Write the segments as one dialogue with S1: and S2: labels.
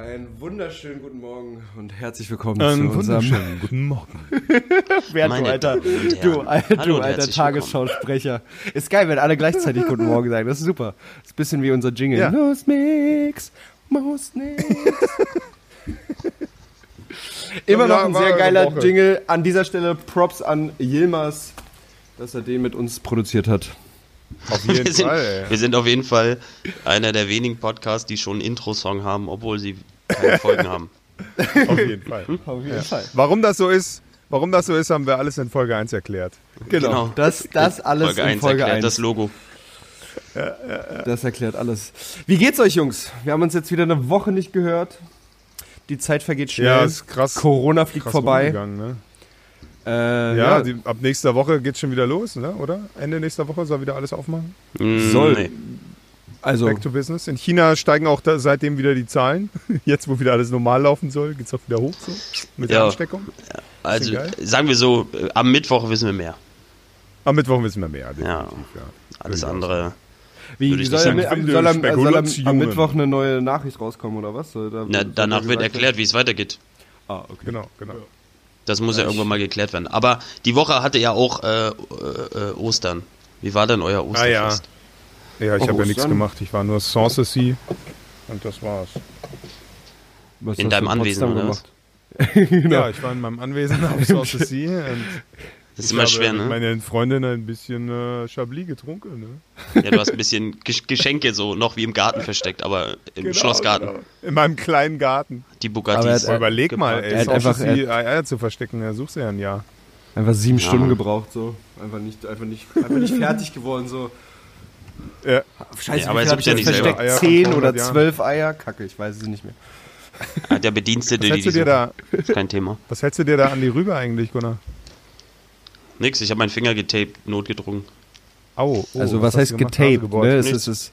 S1: Einen wunderschönen guten Morgen und herzlich willkommen
S2: Einen
S1: zu unserem
S2: wunderschönen guten Morgen.
S1: Wer du alter, du, alter,
S3: Hallo
S1: du alter Tagesschausprecher. Ist geil, wenn alle gleichzeitig guten Morgen sagen. Das ist super. ist ein bisschen wie unser Jingle.
S2: Ja.
S1: Muss nix, muss nix. Immer noch ein sehr geiler. Jingle. An dieser Stelle Props an Yilmaz, dass er den mit uns produziert hat.
S2: Auf jeden
S3: Wir sind,
S2: Fall,
S3: wir sind auf jeden Fall einer der wenigen Podcasts, die schon einen Intro-Song haben, obwohl sie keine Folgen haben.
S2: Auf jeden Fall.
S1: Auf jeden Fall.
S2: Warum das so ist, warum das so ist, haben wir alles in Folge 1 erklärt.
S1: Genau.
S3: Genau.
S1: Das, das alles
S3: Folge
S1: in
S3: 1
S1: Folge
S3: erklärt
S1: 1.
S3: das Logo.
S1: Das erklärt alles. Wie geht's euch, Jungs? Wir haben uns jetzt wieder eine Woche nicht gehört. Die Zeit vergeht schnell.
S2: Ja, ist krass.
S1: Corona fliegt
S2: krass
S1: vorbei.
S2: Ne?
S1: Äh,
S2: Ja,
S1: ja,
S2: Die, ab nächster Woche geht's schon wieder los, ne? oder? Ende nächster Woche soll wieder alles aufmachen.
S3: Mm,
S1: Soll.
S3: nee.
S1: also
S2: Back to business. In China steigen auch da seitdem wieder die Zahlen. Jetzt, wo wieder alles normal laufen soll, geht's auch wieder hoch so. Mit der
S3: Ja.
S2: Ansteckung.
S3: Also sagen wir so, äh, am Mittwoch wissen wir mehr.
S2: Am Mittwoch wissen wir mehr. Definitiv,
S3: Ja.
S2: ja.
S3: Alles
S2: Durchaus.
S3: andere.
S1: wie soll,
S3: sagen.
S1: am, soll, am, soll am, am. Mittwoch eine neue Nachricht rauskommen oder was? Soll da,
S3: Na, danach
S1: da
S3: wird erklärt, wie es weitergeht.
S1: Ah, okay.
S2: Genau, genau.
S3: Das muss ja irgendwann mal geklärt werden. Aber die Woche hatte ja auch äh, äh, Ostern. Wie war denn euer
S2: Ah ja.
S3: Osterfest?
S2: Ja, ich
S1: Oh,
S2: habe ja nichts gemacht. Ich war nur Sanssouci und das war's.
S1: Was
S3: In deinem Anwesen, oder was?
S1: gemacht?
S2: Ja, ich war in meinem Anwesen auf Sanssouci und
S3: Das ist
S2: ich
S3: immer
S2: habe
S3: schwer,
S2: mit
S3: ne?
S2: meinen Freundinnen ein bisschen äh, Chablis getrunken. Ne?
S3: Ja, du hast ein bisschen Gesch- Geschenke so noch wie im Garten versteckt, aber im
S2: Genau,
S3: Schlossgarten.
S2: genau. In meinem kleinen Garten.
S3: Die
S1: Aber er
S3: Bugattis.
S1: hat-
S2: Aber überleg mal,
S1: Er
S2: ey,
S1: hat einfach-
S2: Sanssouci Eier zu verstecken, da suchst du ja ein Jahr.
S1: Einfach sieben
S3: Ja.
S1: Stunden gebraucht, so. Einfach nicht, einfach nicht, einfach nicht fertig geworden, so.
S2: Ja,
S1: Scheiße,
S3: Ja, aber
S1: hab ich
S3: nicht
S1: jetzt
S3: selber
S1: versteckt?
S2: Eier von
S1: Zehn
S2: 200
S1: oder zwölf Eier? Kacke, ich weiß es nicht mehr.
S3: Ah, Der Bedienstete,
S2: was
S3: die die
S2: dir da,
S3: ist kein Thema.
S2: was hältst du dir da an die Rübe eigentlich, Gunnar?
S3: Nix, ich habe meinen Finger getaped, notgedrungen.
S2: Au. oh,
S1: also, was,
S2: hast
S1: heißt getaped?
S2: Nasegebohrt?
S1: Ne? Es ist, es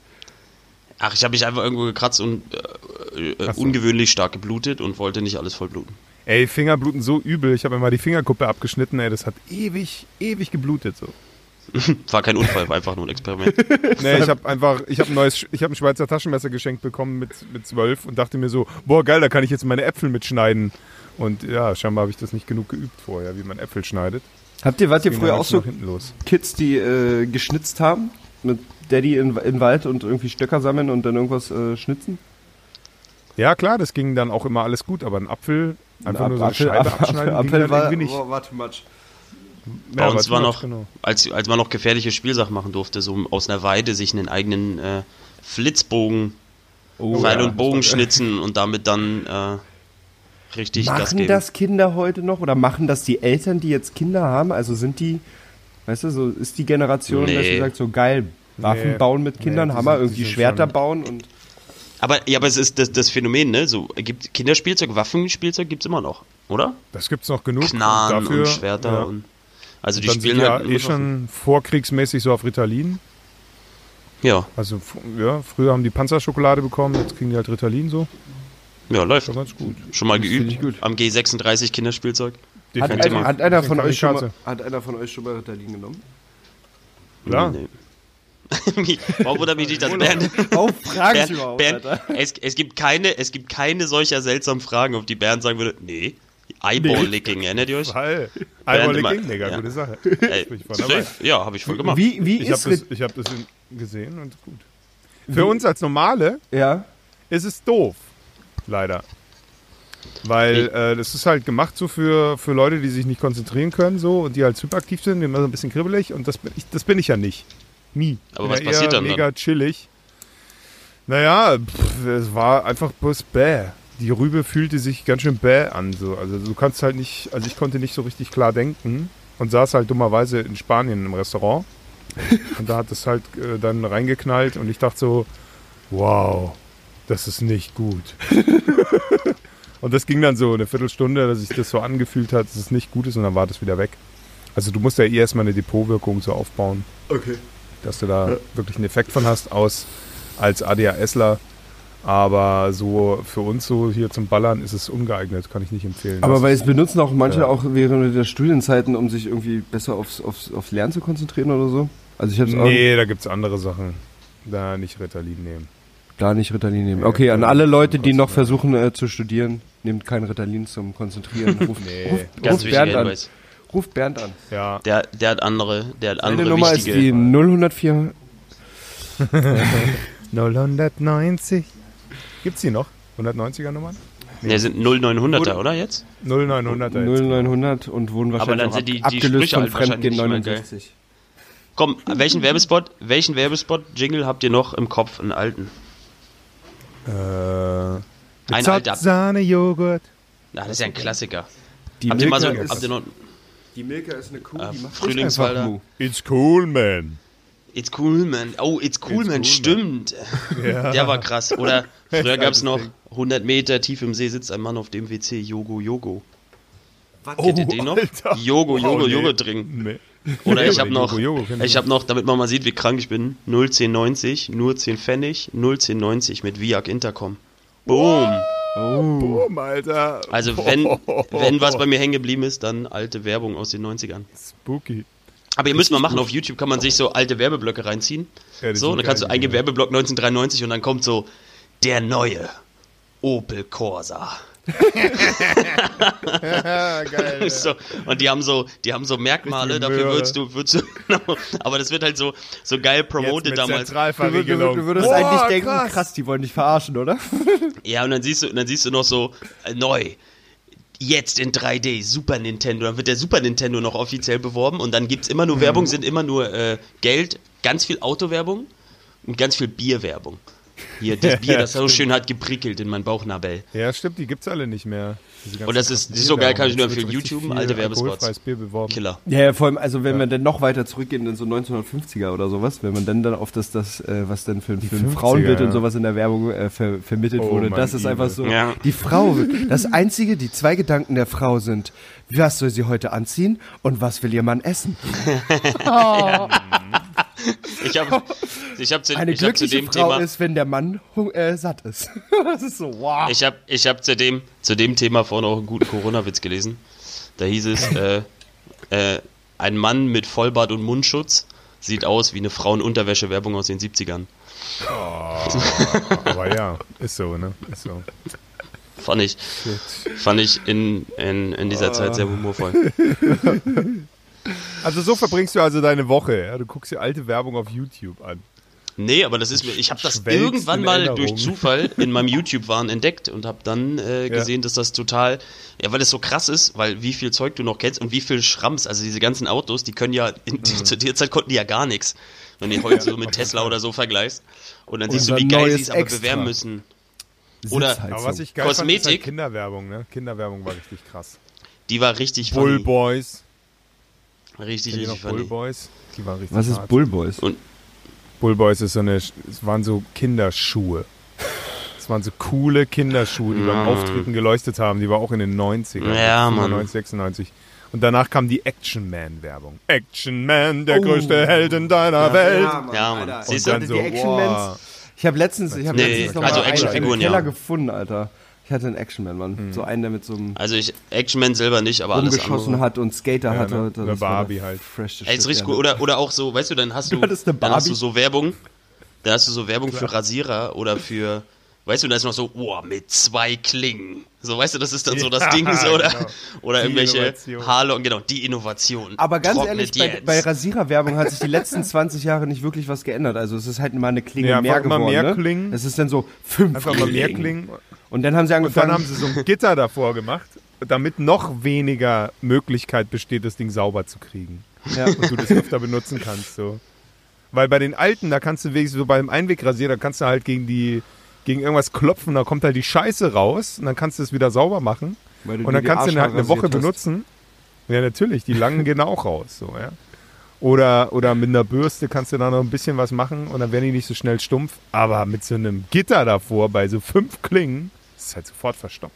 S3: Ach, ich habe mich einfach irgendwo gekratzt und äh, äh,
S2: so.
S3: ungewöhnlich stark geblutet und wollte nicht alles voll bluten.
S2: Ey, Finger bluten so übel. Ich habe mir mal die Fingerkuppe abgeschnitten, ey, das hat ewig, ewig geblutet so.
S3: War kein Unfall, war einfach nur ein Experiment.
S2: Nee, ich habe einfach, ich habe ein neues, ich habe ein Schweizer Taschenmesser geschenkt bekommen mit mit zwölf und dachte mir so, boah geil, da kann ich jetzt meine Äpfel mitschneiden. Und ja, scheinbar habe ich das nicht genug geübt vorher, wie man Äpfel schneidet.
S1: Habt ihr, wart ihr
S2: Ging
S1: früher auch so
S2: nach hinten los.
S1: Kids, die äh, geschnitzt haben? Mit Daddy in, in Wald und irgendwie Stöcker sammeln und dann irgendwas äh, schnitzen?
S2: Ja klar, das ging dann auch immer alles gut, aber ein Apfel, einfach
S1: Ein
S2: nur so eine
S1: Apfel-
S2: Scheibe
S1: Apfel-
S2: abschneiden, ging
S1: Apfel
S2: dann
S1: war,
S2: irgendwie nicht.
S1: war, war too much.
S3: Bei
S2: Ja,
S3: uns
S2: war
S3: noch,
S2: genau.
S3: als, als man noch gefährliche Spielsachen machen durfte, so aus einer Weide sich einen eigenen äh, Flitzbogen,
S1: Oh,
S3: Pfeil
S1: ja.
S3: und Bogen schnitzen und damit dann richtig Gas
S1: Machen
S3: geben.
S1: das Kinder heute noch oder machen das die Eltern, die jetzt Kinder haben? Also sind die, weißt du, so ist die Generation, dass
S3: Nee.
S1: sie sagt, so geil, Waffen
S2: Nee.
S1: bauen mit Kindern,
S2: Nee,
S1: Hammer,
S2: sind-
S1: irgendwie Schwerter
S2: schon-
S1: bauen und
S3: Aber, ja, aber es ist das, das Phänomen, ne? So, gibt Kinderspielzeug, Waffenspielzeug gibt's immer noch, oder?
S2: Das gibt's noch genug.
S3: Knarren
S2: dafür,
S3: und Schwerter
S2: ja.
S3: und. Also die
S2: dann
S3: spielen
S2: sind ja
S3: halt
S2: eh schon vorkriegsmäßig so auf Ritalin.
S3: Ja,
S2: Also ja, früher haben die Panzerschokolade bekommen, jetzt kriegen die halt Ritalin so.
S3: Ja, läuft.
S2: Schon ganz gut.
S3: Schon mal
S1: Das
S3: geübt
S1: ich gut.
S3: am G36 Kinderspielzeug.
S1: hat, einer,
S3: Thema.
S1: hat, einer von euch schon mal, hat einer von euch schon mal Ritalin genommen?
S2: Klar.
S3: Nee. Wie- Warum wundert mich nicht, dass Bernd,
S1: Warum frage
S3: Bernd, Bernd es, es, gibt keine, es gibt keine solcher seltsamen Fragen, auf die Bernd sagen würde, nee, Eyeball-Licking, erinnert ihr euch?
S2: Weil,
S3: Bernd
S2: Eyeball
S3: immer-
S2: Licking, Digga,
S3: ja.
S2: gute Sache.
S3: Ey,
S2: ich dabei.
S3: safe. ja, habe ich voll gemacht.
S1: Wie, wie
S2: Ich habe
S1: ist
S2: das,
S1: Rit
S2: ich hab das gesehen und gut. Für uns als Normale
S1: Ja,
S2: ist es doof. Leider. Weil äh, das ist halt gemacht so für, für Leute, die sich nicht konzentrieren können so und die halt hyperaktiv sind, die immer so ein bisschen kribbelig und das bin ich, das bin ich ja nicht. Nie.
S3: Aber was passiert dann
S2: mega chillig. Naja, pff, es war einfach bloß bäh. Die Rübe fühlte sich ganz schön bäh an. So. Also du kannst halt nicht, also ich konnte nicht so richtig klar denken und saß halt dummerweise in Spanien im Restaurant. Und da hat es halt äh, dann reingeknallt und ich dachte so, wow, das ist nicht gut. und das ging dann so eine Viertelstunde, dass sich das so angefühlt hat, dass es nicht gut ist und dann war das wieder weg. Also du musst ja eh erstmal eine Depotwirkung so aufbauen.
S1: okay.
S2: dass du da wirklich einen Effekt von hast, aus als ADHSler. Aber so für uns so hier zum Ballern ist es ungeeignet, kann ich nicht empfehlen.
S1: Aber
S2: Das-
S1: weil es benutzen auch manche
S2: Ja.
S1: auch während der Studienzeiten, um sich irgendwie besser aufs, aufs, aufs Lernen zu konzentrieren oder so. Also ich habe es
S2: nee, da gibt es andere Sachen. Da nicht Ritalin nehmen.
S1: Gar nicht Ritalin nehmen.
S2: Nee,
S1: Okay, an alle Leute, die noch versuchen äh, zu studieren, nehmt kein Ritalin zum Konzentrieren. Ruft,
S2: Nee.
S1: ruft,
S3: Ganz
S1: ruft, Bernd an.
S3: Hinweis.
S1: ruft Bernd an.
S2: Ja,
S3: Der, der hat andere, der hat
S1: Meine
S3: andere
S1: Nummer ist
S3: wichtige.
S1: die 0104.
S2: 090. Gibt's die noch? 190er Nummern?
S3: Ne, sind 0900er, oder jetzt?
S2: 0900er. jetzt.
S1: 0900 und wurden
S3: Aber
S1: wahrscheinlich
S3: dann
S1: auch
S3: sind die-
S1: ab,
S3: die
S1: abgelöst
S3: Sprüche
S1: von
S3: halt
S1: Fremdgehen
S3: nicht mehr geil.
S1: 69.
S3: Komm, welchen Werbespot, welchen Werbespot, Jingle habt ihr noch im Kopf, einen alten?
S2: Äh,
S3: Ein
S2: Zott,
S3: alter.
S2: Sahne, Joghurt.
S3: Na, das ist ja ein Klassiker.
S1: Die
S3: habt ihr mal so,
S1: Milka ist-
S3: habt ihr noch,
S1: Die Milka ist eine Kuh,
S3: Äh,
S1: die macht
S3: Frühlingswalder.
S2: It's cool, man.
S3: It's cool, man. Oh, it's cool,
S2: It's
S3: man,
S2: cool,
S3: stimmt. Der war krass. Oder früher gab es noch 100 Meter tief im See sitzt ein Mann auf dem WC, Yogo, Yogo. Kennt ihr den noch?
S2: Alter.
S3: Yogo, Yogo,
S2: Oh, nee.
S3: Yogo trinken.
S2: Nee.
S3: Oder ich habe noch,
S2: ich
S3: habe noch, damit man mal sieht, wie krank ich bin, 01090, nur 10 Pfennig, 01090 mit Viag Intercom. Boom.
S2: Boom, Alter.
S3: Also wenn, wenn was bei mir hängen geblieben ist, dann alte Werbung aus den 90ern.
S2: Spooky.
S3: Aber ihr müsst mal machen, auf YouTube kann man sich so alte Werbeblöcke reinziehen.
S2: Ja,
S3: so, dann kannst du eingeben. Werbeblock 1993 und dann kommt so der neue Opel Corsa.
S2: Ja, geil.
S3: So, und die haben so, die haben so Merkmale, dafür würdest du, würdest du, aber das wird halt so, so geil
S2: mit
S3: damals.
S1: Du, würd- du,
S2: Zentralverriegelung.
S1: du würdest
S2: Boah,
S1: eigentlich denken,
S2: krass.
S1: krass. die wollen dich verarschen, oder?
S3: Ja, und dann siehst du, dann siehst du noch so, äh, neu. Jetzt in 3D, Super Nintendo. Dann wird der Super Nintendo noch offiziell beworben und dann gibt's immer nur Werbung, sind immer nur äh, Geld, ganz viel Autowerbung und ganz viel Bierwerbung. Hier, das Bier, das so schön hat geprickelt in mein Bauchnabel.
S2: Ja, stimmt, die gibt's alle nicht mehr.
S3: Und das ist- das ist so geil, kann ich nur empfehlen.
S2: richtig
S3: YouTube, alte Werbespots.
S2: Bier beworben.
S3: Killer.
S1: Ja, ja, vor allem, also wenn wir dann noch weiter zurückgehen in so 1950er oder sowas, wenn man dann dann auf das, das äh, was dann für, für ein
S2: 50er,
S1: Frauenbild und
S2: ja.
S1: sowas in der Werbung äh, ver, vermittelt
S2: Oh,
S1: wurde, das ist
S2: Igel.
S1: einfach so,
S3: Ja.
S1: die Frau, das einzige, die zwei Gedanken der Frau sind, was soll sie heute anziehen und was will ihr Mann essen?
S3: Ich habe ich hab zu,
S1: Eine
S3: ich hab zu
S1: glückliche
S3: dem
S1: Frau
S3: Thema,
S1: ist, wenn der Mann äh, satt ist. das ist so, wow.
S3: ich habe ich hab zu, dem, zu dem Thema vorhin auch einen guten Corona-Witz gelesen. Da hieß es, äh, äh, ein Mann mit Vollbart und Mundschutz sieht aus wie eine Frauenunterwäsche-Werbung aus den 70ern.
S2: Aber ja, ist so, ne? Ist so.
S3: Fand ich, fand ich in, in, in dieser Zeit sehr humorvoll.
S2: Also so verbringst du also deine Woche. Ja? Du guckst dir alte Werbung auf YouTube an.
S3: Nee, aber das ist mir, ich habe das
S2: Schwelgst
S3: irgendwann mal
S2: Erinnerung.
S3: durch Zufall in meinem YouTube-Wahn entdeckt und habe dann äh, gesehen, dass das total, ja, weil es so krass ist, weil wie viel Zeug du noch kennst und wie viel Schrams, also diese ganzen Autos, die können ja, in,
S2: Mhm.
S3: zu der Zeit konnten die ja gar nichts, wenn du heute so mit Tesla oder so vergleichst. Und dann siehst du, wie geil sie es aber
S1: Extra.
S3: bewerben müssen. Oder
S1: Sitzheizung.
S2: Aber was ich geil fand, halt
S3: Kosmetik.
S2: Kinderwerbung, ne? Kinderwerbung war richtig krass.
S3: die war richtig
S2: Bull
S3: funny.
S2: Boys.
S3: Richtig,
S2: Kennt
S3: richtig
S2: Bull
S3: funny.
S2: Boys? Die waren richtig
S1: was ist
S2: hart.
S1: Bullboys?
S2: Bull Boys ist so eine, es waren so Kinderschuhe. Es waren so coole Kinderschuhe, die beim
S3: Ja.
S2: Auftreten geleuchtet haben. Die war auch in den 90ern.
S3: Ja, Mann.
S2: 95, 96. Und danach kam die Action Man Werbung. Action Man, der
S1: Oh.
S2: größte Held in deiner Welt.
S3: Ja, Mann.
S1: Alter.
S3: Siehst
S1: Und
S3: du?
S1: dann
S2: so,
S1: die Action
S2: wow.
S1: Mans. Ich habe letztens, ich habe
S3: Nee,
S1: letztens noch
S3: also
S1: mal einen- einen Keller
S3: ja.
S1: gefunden, Alter. Ich hatte einen Actionman, Mann.
S2: Hm.
S1: So einen, der mit so einem
S3: Also ich, Action Man selber nicht, aber alles andere.
S1: hat und Skater
S2: Ja,
S1: hatte.
S2: ne?
S1: Das
S2: Eine
S1: war
S2: Barbie
S1: der
S2: halt.
S1: fresheste
S3: Ey, ist richtig
S1: ja.
S3: cool. Oder, oder auch so, weißt du, dann hast du,
S1: Du
S3: dann hast du so Werbung, dann hast du so Werbung für Rasierer oder für, weißt du, da ist noch so, oh, mit zwei Klingen. So, weißt du, das ist dann so das
S2: Ja,
S3: Ding, so, oder,
S2: genau.
S3: oder
S2: Die
S3: irgendwelche. Haarlocken, genau, die Innovation.
S1: Aber ganz
S3: Trocknet
S1: ehrlich, bei,
S3: jetzt.
S1: bei Rasiererwerbung hat sich die letzten 20 Jahre nicht wirklich was geändert. Also es ist halt immer eine Klinge
S2: Ja,
S1: mehr geworden.
S2: mehr
S1: ne?
S2: Klingen.
S1: Es ist dann so fünf
S2: Einfach mal mehr klingen.
S1: Und dann haben sie
S2: Und
S1: angefangen.
S2: dann haben sie so ein Gitter davor gemacht, damit noch weniger Möglichkeit besteht, das Ding sauber zu kriegen.
S1: ja.
S2: Und du das öfter benutzen kannst. So. Weil bei den alten, da kannst du wenigstens so beim Einwegrasierer, da kannst du halt gegen die gegen irgendwas klopfen, da kommt halt die Scheiße raus und dann kannst du es wieder sauber machen.
S1: Weil du
S2: Und dann kannst du den halt eine Woche
S1: hast.
S2: benutzen. Ja, natürlich, die langen gehen auch raus. So, ja. Oder, oder mit einer Bürste kannst du da noch ein bisschen was machen und dann werden die nicht so schnell stumpf. Aber mit so einem Gitter davor, bei so fünf Klingen, ist es halt sofort verstopft.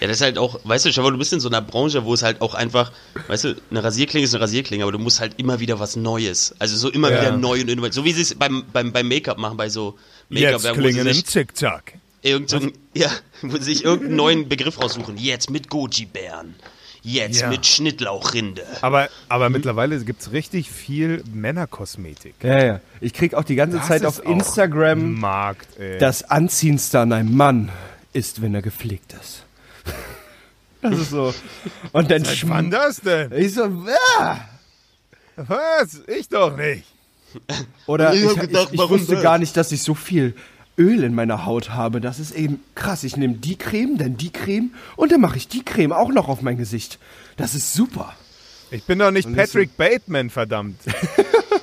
S3: Ja, das ist halt auch, weißt du, schau mal, du bist in so einer Branche, wo es halt auch einfach, weißt du, eine Rasierklinge ist eine Rasierklinge, aber du musst halt immer wieder was Neues. Also so immer
S2: Ja.
S3: wieder neu und innovativ. So wie sie es beim, beim, beim Make-up machen, bei so
S2: Jetzt klingen im
S3: sich
S2: Zickzack.
S3: irgendein, ja, wo sie sich irgendeinen neuen Begriff raussuchen. Jetzt mit Goji-Bären. Jetzt
S2: Ja.
S3: mit Schnittlauchrinde.
S2: Aber, aber mittlerweile gibt es richtig viel Männerkosmetik.
S1: Ja, ja. Ich krieg auch die ganze
S2: Das
S1: Zeit auf Instagram,
S2: Markt, ey.
S1: das Anziehendste an einem Mann ist, wenn er gepflegt ist. Das ist so. Und dann
S2: Seit wann das denn?
S1: Ich so, ah!
S2: Was? Ich doch nicht.
S1: Oder
S3: Ich
S1: ich,
S3: gedacht,
S1: ich, ich wusste
S3: das?
S1: gar nicht, dass ich so viel Öl in meiner Haut habe. Das ist eben krass. Ich nehme die Creme, dann die Creme und dann mache ich die Creme auch noch auf mein Gesicht. Das ist super.
S2: Ich bin doch nicht
S1: Und
S2: Patrick Bateman, verdammt.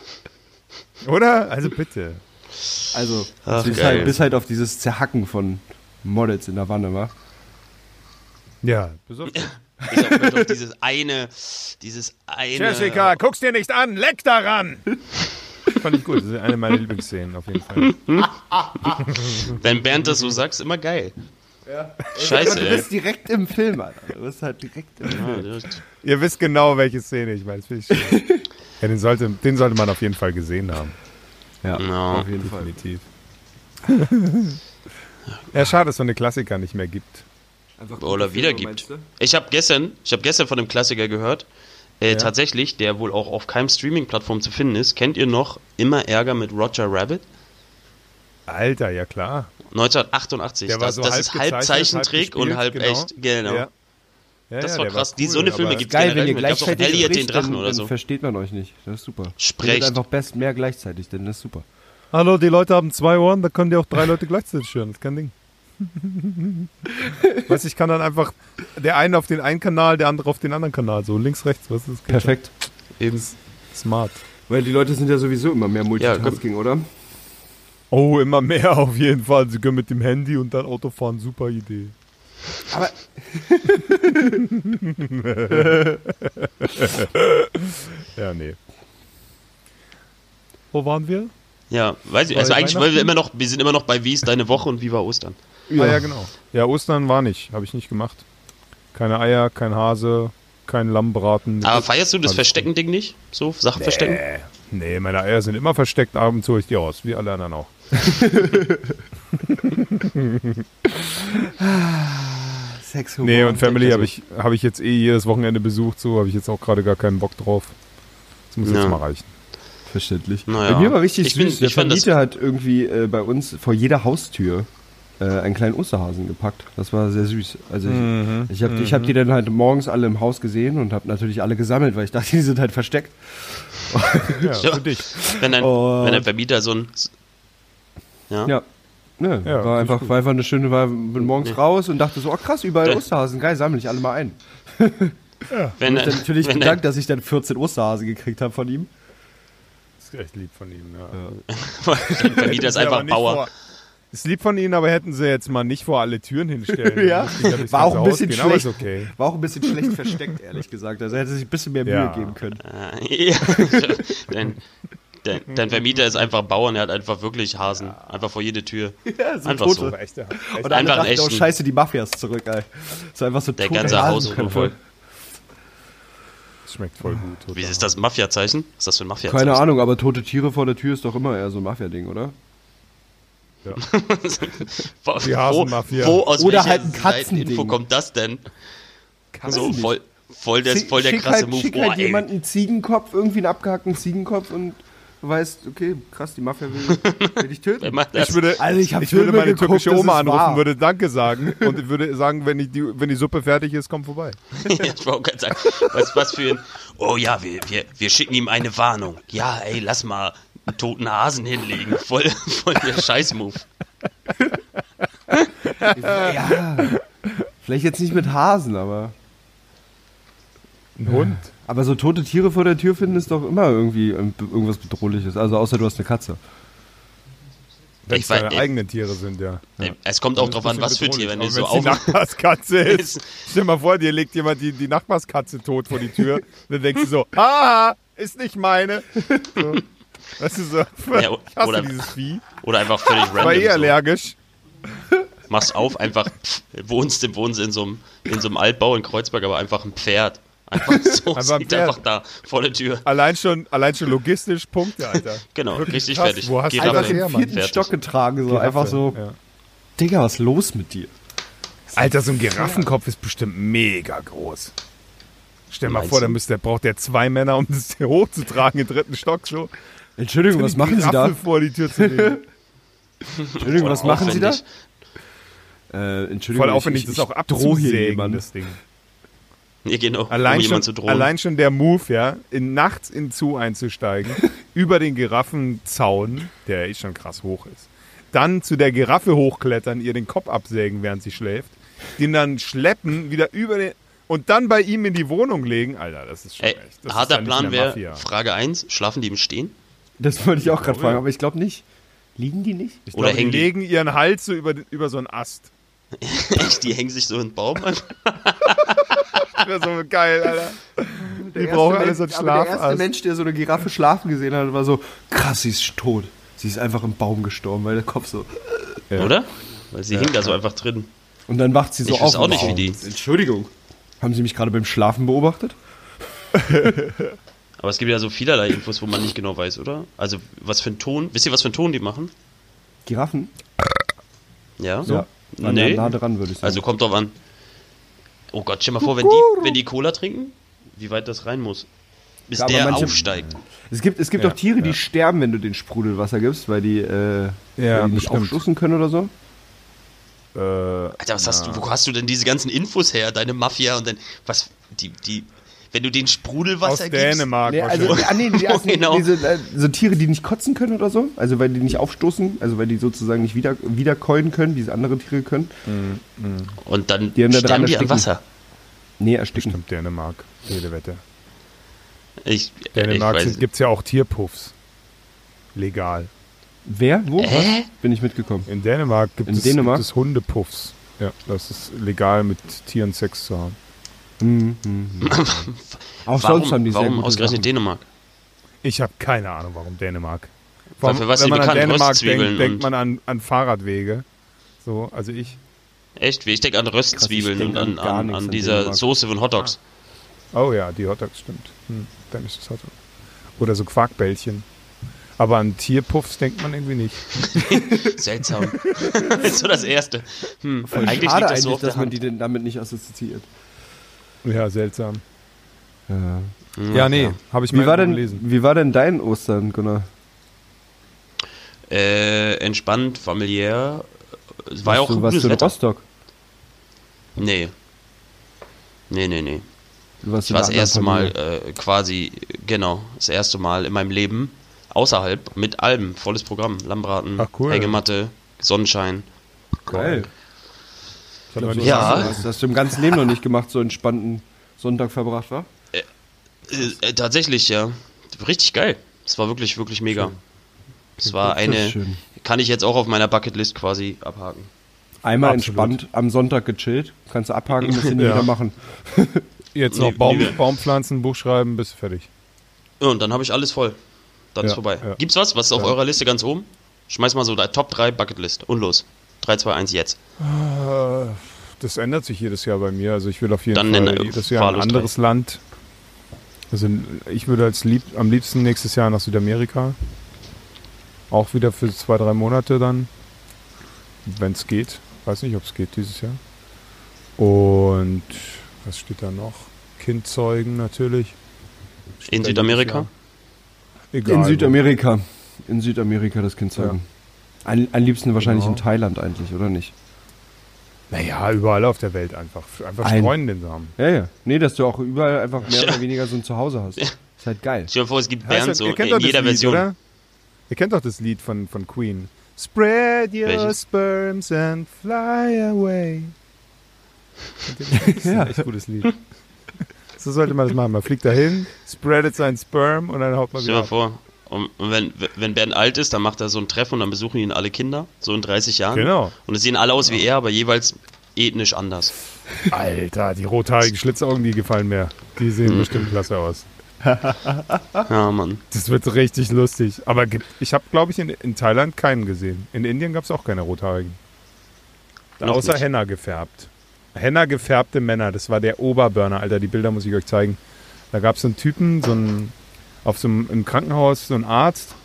S2: Oder? Also bitte.
S1: Also,
S3: Ach,
S1: bis, halt, bis halt auf dieses Zerhacken von Models in der Wanne, wa?
S2: Ja, besorgt.
S3: Ich auch immer doch dieses eine, dieses eine.
S2: Jessica, guck's dir nicht an, leck daran! Fand ich gut, das ist eine meiner Lieblingsszenen auf jeden Fall.
S3: Wenn Bernd das so sagt, ist immer geil.
S1: Aber
S3: Scheiße,
S1: du
S3: ey.
S1: bist direkt im Film, Alter. Du bist halt direkt im Film.
S3: Ja,
S2: Ihr wisst genau, welche Szene ich meine. Ja, den sollte, den sollte man auf jeden Fall gesehen haben.
S1: Ja,
S3: Ja.
S1: auf jeden Fall.
S2: Definitiv. ja, schade, dass es so eine Klassiker nicht mehr gibt.
S1: Einfach
S3: Oder wieder gibt. Ich habe gestern, ich habe gestern von einem Klassiker gehört, äh,
S2: Ja.
S3: tatsächlich, der wohl auch auf keinem Streaming-Plattform zu finden ist. Kennt ihr noch Immer Ärger mit Roger Rabbit?
S2: Alter, ja klar.
S3: 1988.
S2: Der war
S3: das
S2: so
S3: das
S2: halb
S3: ist halb Zeichentrick
S2: halb
S3: und halb
S2: genau.
S3: echt. Genau.
S2: Ja. Ja,
S3: Das
S2: ja,
S3: war krass. Die,
S2: cool,
S3: so eine Filme gibt es
S1: Geil, wenn
S3: generell
S1: ihr gleichzeitig
S3: Elliot den Drachen
S1: dann,
S3: oder
S1: dann
S3: so.
S1: versteht man euch nicht. Das ist super.
S3: Sprecht.
S1: Einfach best mehr gleichzeitig, denn das ist super.
S2: Hallo, die Leute haben zwei Ohren, da können die auch drei Leute gleichzeitig hören. Das ist kein Ding. weißt du, ich kann dann einfach der eine auf den einen Kanal, der andere auf den anderen Kanal. So links, rechts. Was ist
S1: Perfekt.
S2: Eben smart.
S1: Weil die Leute sind ja sowieso immer mehr Multitasking, oder?
S2: Oh, immer mehr auf jeden Fall. Sie können mit dem Handy und dann Auto fahren. Super Idee.
S1: Aber
S2: Ja, nee. Wo waren wir?
S3: Ja, weiß ich. Also eigentlich, weil wir immer noch, wir sind immer noch bei Wie ist deine Woche und wie war Ostern?
S2: Ja. Ah, ja, genau. Ja, Ostern war nicht. Habe ich nicht gemacht. Keine Eier, kein Hase, kein Lammbraten.
S3: Aber feierst du das Verstecken-Ding nicht? So, Sachen verstecken?
S2: Äh, nee, meine Eier sind immer versteckt. Abends hole ich die aus. Wie alle anderen auch.
S1: Sex,
S2: Nee, und Family
S3: also-
S2: habe ich, hab ich jetzt eh jedes Wochenende besucht. So habe ich jetzt auch gerade gar keinen Bock drauf. Das muss
S3: Ja.
S2: jetzt mal reichen.
S1: Verständlich.
S3: Naja.
S1: Bei mir war richtig
S3: Ich bin-
S1: süß. Der
S3: fand das-
S1: Vermieter hat irgendwie äh, bei uns vor jeder Haustür äh, einen kleinen Osterhasen gepackt. Das war sehr süß. Also ich,
S2: Mhm.
S1: ich habe ich hab die dann halt morgens alle im Haus gesehen und habe natürlich alle gesammelt, weil ich dachte, die sind halt versteckt.
S2: Ja,
S3: Ja.
S2: für dich.
S3: Wenn
S1: Und-
S3: wenn dein Vermieter so ein. Ja.
S1: Ja. Ne,
S2: Ja,
S1: war einfach, war einfach eine schöne, war bin morgens
S3: Nee.
S1: raus und dachte so, oh krass, überall
S3: Ja.
S1: Osterhasen, geil, sammle ich alle mal ein.
S3: Wenn,
S1: Und dann natürlich
S3: wenn
S1: bedankt, dass ich dann 14 Osterhasen gekriegt habe von ihm.
S2: Das ist echt lieb von ihm. Ja.
S3: dein Vermieter ist einfach Bauer.
S2: Vor, ist lieb von ihnen, aber hätten sie jetzt mal nicht vor alle Türen hinstellen.
S1: Ja.
S2: Ja durchs
S1: War auch ein bisschen schlecht.
S2: ist okay.
S1: War auch ein bisschen schlecht versteckt, ehrlich gesagt. Also er hätte sich ein bisschen mehr Mühe
S2: Ja.
S1: geben können.
S3: Äh, ja. dein, dein, dein Vermieter ist einfach Bauer und er hat einfach wirklich Hasen. Einfach vor jede Tür.
S1: Ja, so
S3: Einfach
S1: tote.
S3: so.
S2: Echte, echte
S1: Und
S3: Einfach
S1: dachten, oh scheiße, die Mafias zurück, ey. So einfach so
S3: Der ganze Haus voll.
S2: Das schmeckt voll gut.
S3: Wie ist das Mafia-Zeichen? Was ist das für ein Mafia-Zeichen?
S1: Keine Ahnung, aber tote Tiere vor der Tür ist doch immer eher so ein Mafia-Ding, oder?
S3: Wo,
S2: Die Hasenmafia.
S3: Wo, aus
S1: Oder halt ein Katzending.
S3: Seiteninfo kommt das denn? So
S1: nicht.
S3: voll, voll der, voll der
S1: schick
S3: krasse
S1: halt,
S3: Move.
S1: Schick
S3: Boah,
S1: halt einen Ziegenkopf, irgendwie einen abgehackten Ziegenkopf und du weißt, okay, krass, die Mafia will, will dich töten.
S2: Ich würde,
S1: Also ich
S2: ich würde meine
S1: geguckt,
S2: türkische Oma anrufen,
S1: wahr.
S2: würde Danke sagen und würde sagen, wenn, ich die, wenn die Suppe fertig ist, komm vorbei.
S3: Ja, ich wollte gerade sagen, was, was für ein. Oh ja, wir, wir, wir schicken ihm eine Warnung. Ja, ey, lass mal einen toten Hasen hinlegen. Voll, voll der Scheißmove.
S1: ja, vielleicht jetzt nicht mit Hasen, aber...
S2: Ein Hund.
S1: Aber so tote Tiere vor der Tür finden ist doch immer irgendwie ähm, irgendwas Bedrohliches. Also außer du hast eine Katze.
S2: Wenn es deine
S3: ey.
S2: eigenen Tiere sind, ja.
S3: Ey, Es kommt auch drauf an, was für
S2: bedrohlich.
S3: Tier. Wenn du so
S2: die
S3: auf.
S2: Nachbarskatze ist. Stell dir mal vor, dir legt jemand die, die Nachbarskatze tot vor die Tür. Und dann denkst du so, haha, ist nicht meine. So. Weißt du so,
S3: Ja,
S2: ich hasse
S3: oder-
S2: dieses Vieh.
S3: Oder einfach völlig
S2: War eh
S3: random. So.
S2: allergisch.
S3: Machst auf, einfach, pff, wohnst, im- wohnst in so einem, in so einem Altbau in Kreuzberg, aber einfach ein Pferd. Einfach so,
S2: Einfach ein
S3: liegt
S2: Pferd.
S3: einfach da vor der Tür.
S2: Allein schon, allein schon logistisch Punkte, Alter.
S3: Genau,
S2: Wirklich
S3: richtig
S2: krass.
S3: fertig.
S2: Wo hast du
S3: Giraffe.
S2: das
S1: Einfach
S2: her,
S1: im
S2: Mann?
S1: vierten
S3: Fertig.
S1: Stock getragen, so
S2: Giraffe,
S1: einfach so.
S2: Ja.
S1: Digga, was ist los mit dir?
S2: Alter, so ein Giraffenkopf ist bestimmt mega groß. Stell mal
S3: Meinst
S2: vor,
S3: du?
S2: da müsste, braucht der zwei Männer, um das hier hochzutragen im dritten Stock. So.
S1: Entschuldigung, was machen Sie da?
S2: Vor die Tür zu legen.
S1: Entschuldigung, was machen Sie da? Äh, Entschuldigung,
S2: Voll aufwendig,
S1: ich,
S2: das
S1: ich,
S2: auch
S1: drohe hier
S2: abzusägen,
S1: jemand.
S2: das Ding.
S3: Ja, genau,
S2: Allein,
S3: um
S2: schon,
S3: jemanden zu drohen.
S2: allein schon der Move, ja, in, nachts in Zoo einzusteigen, über den Giraffenzaun, der eh schon krass hoch ist, dann zu der Giraffe hochklettern, ihr den Kopf absägen, während sie schläft, den dann schleppen, wieder über den und dann bei ihm in die Wohnung legen. Alter, das ist schon
S3: Ey,
S2: echt. Das
S3: harter Plan wäre. Frage 1, schlafen die im Stehen?
S1: Das wollte ich auch gerade fragen,
S2: ja.
S1: aber ich glaube nicht. Liegen die nicht?
S2: Ich
S3: Oder
S2: glaube, die
S3: hängen die-
S2: legen ihren Hals so über, über so einen Ast.
S3: Echt, die hängen sich so in den Baum an?
S2: Das wäre so geil, Alter. Die
S1: Der
S2: brauchen
S1: erste
S2: alle so einen
S1: Mensch- aber Der erste. Mensch, der so eine Giraffe schlafen gesehen hat, war so, krass, sie ist tot. Sie ist einfach im Baum gestorben, weil der Kopf so.
S2: Ja.
S3: Oder? Weil sie hängen da so einfach drin.
S1: Und dann wacht sie so
S3: Ich
S1: auf.
S3: wüsste auch nicht, wie die-
S1: Entschuldigung. Haben Sie mich gerade beim Schlafen beobachtet?
S3: Aber es gibt ja so vielerlei Infos, wo man nicht genau weiß, oder? Also, was für ein Ton, wisst ihr, was für ein Ton die machen?
S1: Giraffen?
S3: Ja?
S1: Ja. Nah,
S3: Nee.
S1: nah dran, würde ich sagen.
S3: Also kommt drauf an. Oh Gott, stell mal vor, wenn die, wenn die Cola trinken, wie weit das rein muss. Bis
S1: Ja,
S3: der
S1: manche-
S3: aufsteigt.
S1: es gibt, es gibt
S2: Ja,
S1: auch Tiere, die
S2: ja.
S1: sterben, wenn du den Sprudelwasser gibst, weil die, äh,
S2: Ja,
S1: weil die nicht aufstoßen können oder so.
S2: Äh,
S3: Alter, was hast du, wo hast du denn diese ganzen Infos her? Deine Mafia und dann, was, die, die, wenn du den
S2: aus
S3: Sprudelwasser gibst.
S2: Dänemark
S1: Nee, also, ah, nee, die, also,
S3: Genau.
S1: diese, äh, so Tiere, die nicht kotzen können oder so, also weil die nicht aufstoßen, also weil die sozusagen nicht wieder, wiederkäuen können, wie es andere Tiere können.
S3: Und dann
S1: Die haben da dran
S3: sterben die
S1: ersticken.
S3: Wasser.
S1: Nee, ersticken.
S2: Stimmt, Dänemark. Jede Wette.
S3: Ich,
S2: Dänemark gibt es ja auch Tierpuffs. Legal.
S1: Wer? Wo?
S3: Hä?
S1: Was? Bin ich mitgekommen.
S2: In Dänemark gibt,
S1: In
S2: es,
S1: Dänemark?
S2: gibt es Hundepuffs. Ja, das ist legal mit Tieren Sex zu haben.
S1: Mhm, mhm. Auch
S3: warum,
S1: sonst haben die
S3: warum ausgerechnet
S1: Sachen.
S3: Dänemark?
S2: Ich habe keine Ahnung, warum Dänemark.
S3: Weil für was
S2: wenn man an? Dänemark
S3: Röstzwiebeln
S2: denkt, denkt man an, an Fahrradwege. So, also ich.
S3: Echt? Ich denke an Röstzwiebeln
S1: denk
S3: und
S1: an
S3: an, an, dieser
S1: Dänemark.
S3: Soße von Hotdogs.
S2: Oh ja, die Hotdogs stimmt. Hm, dann ist es Hotdog. Oder so Quarkbällchen. Aber an Tierpuffs denkt man irgendwie nicht.
S3: Seltsam. das ist so das Erste. Hm, eigentlich
S1: schade
S3: liegt das so
S1: eigentlich,
S3: auf der
S1: dass man die denn damit nicht assoziiert.
S2: Ja, seltsam.
S1: Ja.
S3: Hm,
S2: Ja, nee, habe ich
S1: Wie
S2: mal
S1: denn,
S2: gelesen.
S1: wie war denn dein Ostern, Gunnar?
S3: Äh, entspannt, familiär. Es war ja auch
S1: du,
S3: ein
S1: warst du in
S3: Wetter.
S1: Rostock?
S3: Nee. Nee, nee, nee.
S1: Du warst
S3: Ich war das erste
S1: anderen
S3: Mal äh, quasi, genau, das erste Mal in meinem Leben außerhalb mit allem, volles Programm. Lambraten,
S2: Ach, cool.
S3: Hängematte, Sonnenschein.
S1: Geil.
S2: Ich noch nicht
S3: Ja.
S1: Das hast du im ganzen Leben noch nicht gemacht, so entspannten Sonntag verbracht, war?
S3: Äh, äh, tatsächlich, ja. Richtig geil. Es war wirklich, wirklich mega. Es war
S1: Das ist
S3: eine, kann ich jetzt auch auf meiner Bucketlist quasi abhaken.
S1: Einmal
S2: Absolut.
S1: entspannt, am Sonntag gechillt. Kannst du abhaken, du nie
S2: Ja.
S1: wieder machen.
S2: Jetzt
S3: Nee,
S2: noch Baum,
S3: nee,
S2: Baumpflanzen, Buch schreiben, bist du fertig.
S3: Ja, und dann habe ich alles voll. Dann ist
S2: Ja,
S3: vorbei.
S2: ja.
S3: Gibt's was? Was ist auf
S2: Ja.
S3: eurer Liste ganz oben? Schmeiß mal so da Top 3 Bucketlist. Und los. 3, 2, 1 jetzt.
S2: Das ändert sich jedes Jahr bei mir. Also ich will auf jeden
S3: Dann
S2: Fall jedes Jahr ein anderes Land. Also ich würde als lieb, am liebsten nächstes Jahr nach Südamerika. Auch wieder für zwei, drei Monate dann. Wenn es geht. Weiß nicht, ob es geht dieses Jahr. Und was steht da noch? Kind zeugen natürlich. Steht
S3: In
S2: da
S3: Südamerika?
S2: Egal.
S1: In. Südamerika. In Südamerika das Kind zeigen. Am am liebsten wahrscheinlich
S2: Genau.
S1: in Thailand eigentlich, oder nicht?
S2: Naja, überall auf der Welt einfach. Einfach
S1: Ein-
S2: streuen den Samen.
S1: Ja, ja. Nee, dass du auch überall einfach mehr
S3: Ja.
S1: oder weniger so ein Zuhause hast.
S3: Ja.
S1: Ist halt geil.
S3: Stell dir vor, es gibt Bernd
S2: das-
S3: so
S2: ihr kennt
S3: in jeder
S2: Lied,
S3: Version.
S2: Oder? Ihr kennt doch das Lied von, von Queen. Spread your
S3: Welches?
S2: sperms and fly away. Das? Das ist
S1: Ja.
S2: ein echt gutes Lied. So sollte man das machen. Man fliegt dahin, spreadet sein Sperm und dann haut man
S3: Stell
S2: wieder
S3: dir
S2: ab.
S3: vor, und und wenn, wenn Bernd alt ist, dann macht er so ein Treffen und dann besuchen ihn alle Kinder, so in 30 Jahren.
S2: Genau.
S3: Und es sehen alle aus wie er, aber jeweils ethnisch anders.
S2: Alter, die rothaarigen Schlitzaugen, die gefallen mir. Die sehen
S3: Mhm.
S2: bestimmt klasse aus.
S3: Ja, Mann.
S2: Das wird richtig lustig. Aber ich habe, glaube ich, in, in Thailand keinen gesehen. In Indien gab es auch keine rothaarigen.
S3: Noch
S2: Außer
S3: nicht.
S2: Henna gefärbt. Henna gefärbte Männer, das war der Oberburner, Alter. Die Bilder muss ich euch zeigen. Da gab es so einen Typen, so einen, auf so einem, im Krankenhaus, so einen Arzt.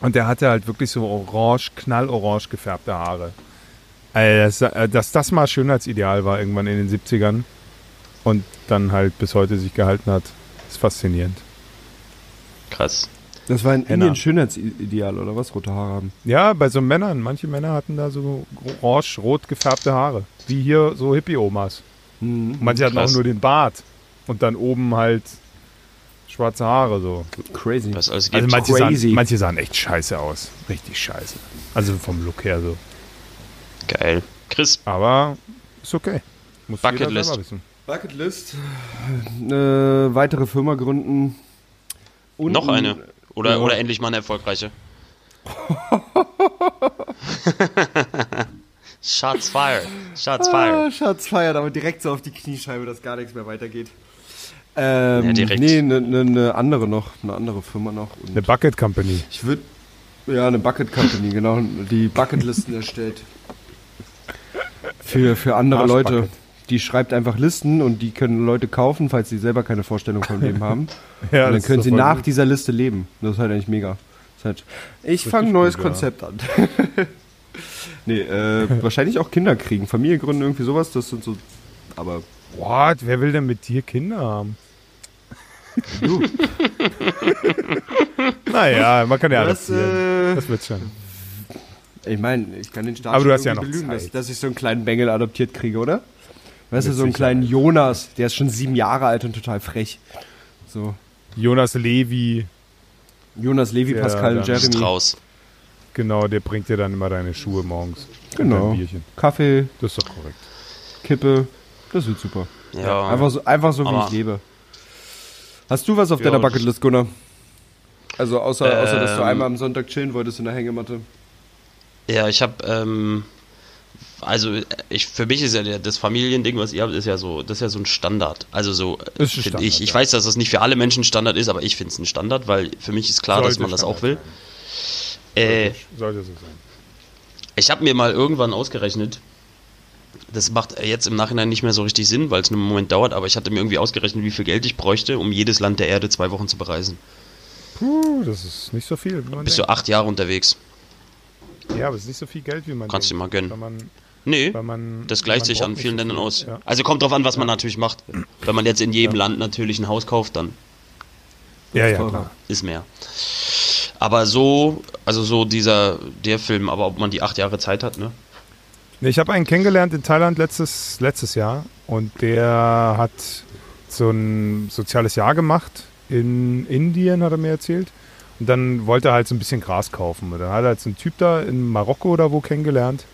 S2: Und der hatte halt wirklich so orange, knallorange gefärbte Haare. Alter, das, äh, dass das mal Schönheitsideal war irgendwann in den 70ern und dann halt bis heute sich gehalten hat, ist faszinierend.
S3: Krass.
S1: Das war ein
S2: Henna.
S1: Indien Schönheitsideal, oder was? Rote Haare haben.
S2: Ja, bei so Männern, manche Männer hatten da so orange-rot gefärbte Haare. Wie hier so Hippie-Omas.
S1: Mhm.
S2: Manche hatten
S3: Krass.
S2: auch nur den Bart und dann oben halt schwarze Haare so.
S1: Crazy.
S3: Was alles gibt.
S2: Also manche
S1: Crazy.
S2: sahen, manche sahen echt scheiße aus. Richtig scheiße. Also vom Look her so.
S3: Geil. Chris,
S2: Aber ist okay. Muss jeder
S3: Bucketlist.
S2: selber wissen.
S1: Bucketlist. Eine weitere Firma gründen. Und
S3: noch eine. Oder,
S1: Ja.
S3: oder endlich mal eine erfolgreiche. Shots fired. Shots
S1: Ah,
S3: fired.
S1: Schatz feiert, aber direkt so auf die Kniescheibe, dass gar nichts mehr weitergeht. Ähm,
S3: Ja, direkt.
S1: Nee, eine ne, ne andere noch, eine andere Firma noch. Und
S2: Eine Bucket Company.
S1: ich würde, ja, eine Bucket Company, genau, die Bucketlisten erstellt. Für, für andere. Leute. Die schreibt einfach Listen und die können Leute kaufen, falls sie selber keine Vorstellung vom Leben haben.
S2: Ja,
S1: und dann können sie nach
S2: gut.
S1: dieser Liste leben. Das ist halt eigentlich mega. Halt, ich fange ein
S2: gut,
S1: neues
S2: ja.
S1: Konzept an. nee, äh, wahrscheinlich auch Kinder kriegen, Familie gründen, irgendwie sowas. Das sind so. Aber
S2: What? Wer will denn mit dir Kinder haben?
S1: du,
S2: Naja, man kann ja
S1: das,
S2: adoptieren.
S1: äh,
S2: Das wird schon.
S1: ich meine, ich kann den Staat
S2: Aber du hast ja noch
S1: belügen, dass, dass ich so einen kleinen Bengel adoptiert kriege, oder? Weißt du, so einen kleinen Jonas, der ist schon sieben Jahre alt und total frech. So.
S2: Jonas Levi,
S1: Jonas Levi,
S2: Der
S1: Pascal und Jeremy.
S3: raus.
S2: genau, der bringt dir dann immer deine Schuhe morgens.
S1: Genau. Kaffee,
S2: Das ist doch korrekt.
S1: Kippe. Das wird super.
S3: Ja.
S1: Einfach so, einfach so wie ich lebe. Hast du was auf
S3: Ja,
S1: deiner Bucketlist, Gunnar? Also außer, außer dass du
S3: Ähm.
S1: einmal am Sonntag chillen wolltest in der Hängematte.
S3: Ja, ich habe, ähm, also ich, für mich ist ja der, das Familiending, was ihr habt, ist ja so, das ist ja so ein Standard. Also so
S2: Ist ein
S3: finde
S2: Standard,
S3: ich. Ich
S2: ja.
S3: weiß, dass das nicht für alle Menschen Standard ist, aber ich finde es ein Standard, weil für mich ist klar, dass
S2: Sollte
S3: man das auch
S2: Standard
S3: will. Äh,
S2: Sollte so sein.
S3: ich habe mir mal irgendwann ausgerechnet, das macht jetzt im Nachhinein nicht mehr so richtig Sinn, weil es einen Moment dauert, aber ich hatte mir irgendwie ausgerechnet, wie viel Geld ich bräuchte, um jedes Land der Erde zwei Wochen zu bereisen.
S2: Puh, das ist nicht so viel.
S3: Bist du acht Jahre unterwegs?
S2: denkt. Ja, aber es ist nicht so viel Geld, wie man
S3: Kannst du
S2: denkt.
S3: mal gönnen.
S2: Weil man,
S3: Nee,
S2: weil man,
S3: das gleicht
S2: man
S3: sich an vielen Ländern aus.
S2: Ja.
S3: Also kommt drauf an, was man natürlich macht. Wenn man jetzt in jedem Land natürlich ein Haus kauft, dann
S2: Ja, ja, klar.
S3: ist mehr. Aber so, also so dieser, der Film, aber ob man die acht Jahre Zeit hat, ne?
S2: Nee, ich habe einen kennengelernt in Thailand letztes, letztes Jahr und der hat so ein soziales Jahr gemacht in Indien, hat er mir erzählt. Und dann wollte er halt so ein bisschen Gras kaufen. Und dann hat er halt so einen Typ da in Marokko oder wo kennengelernt.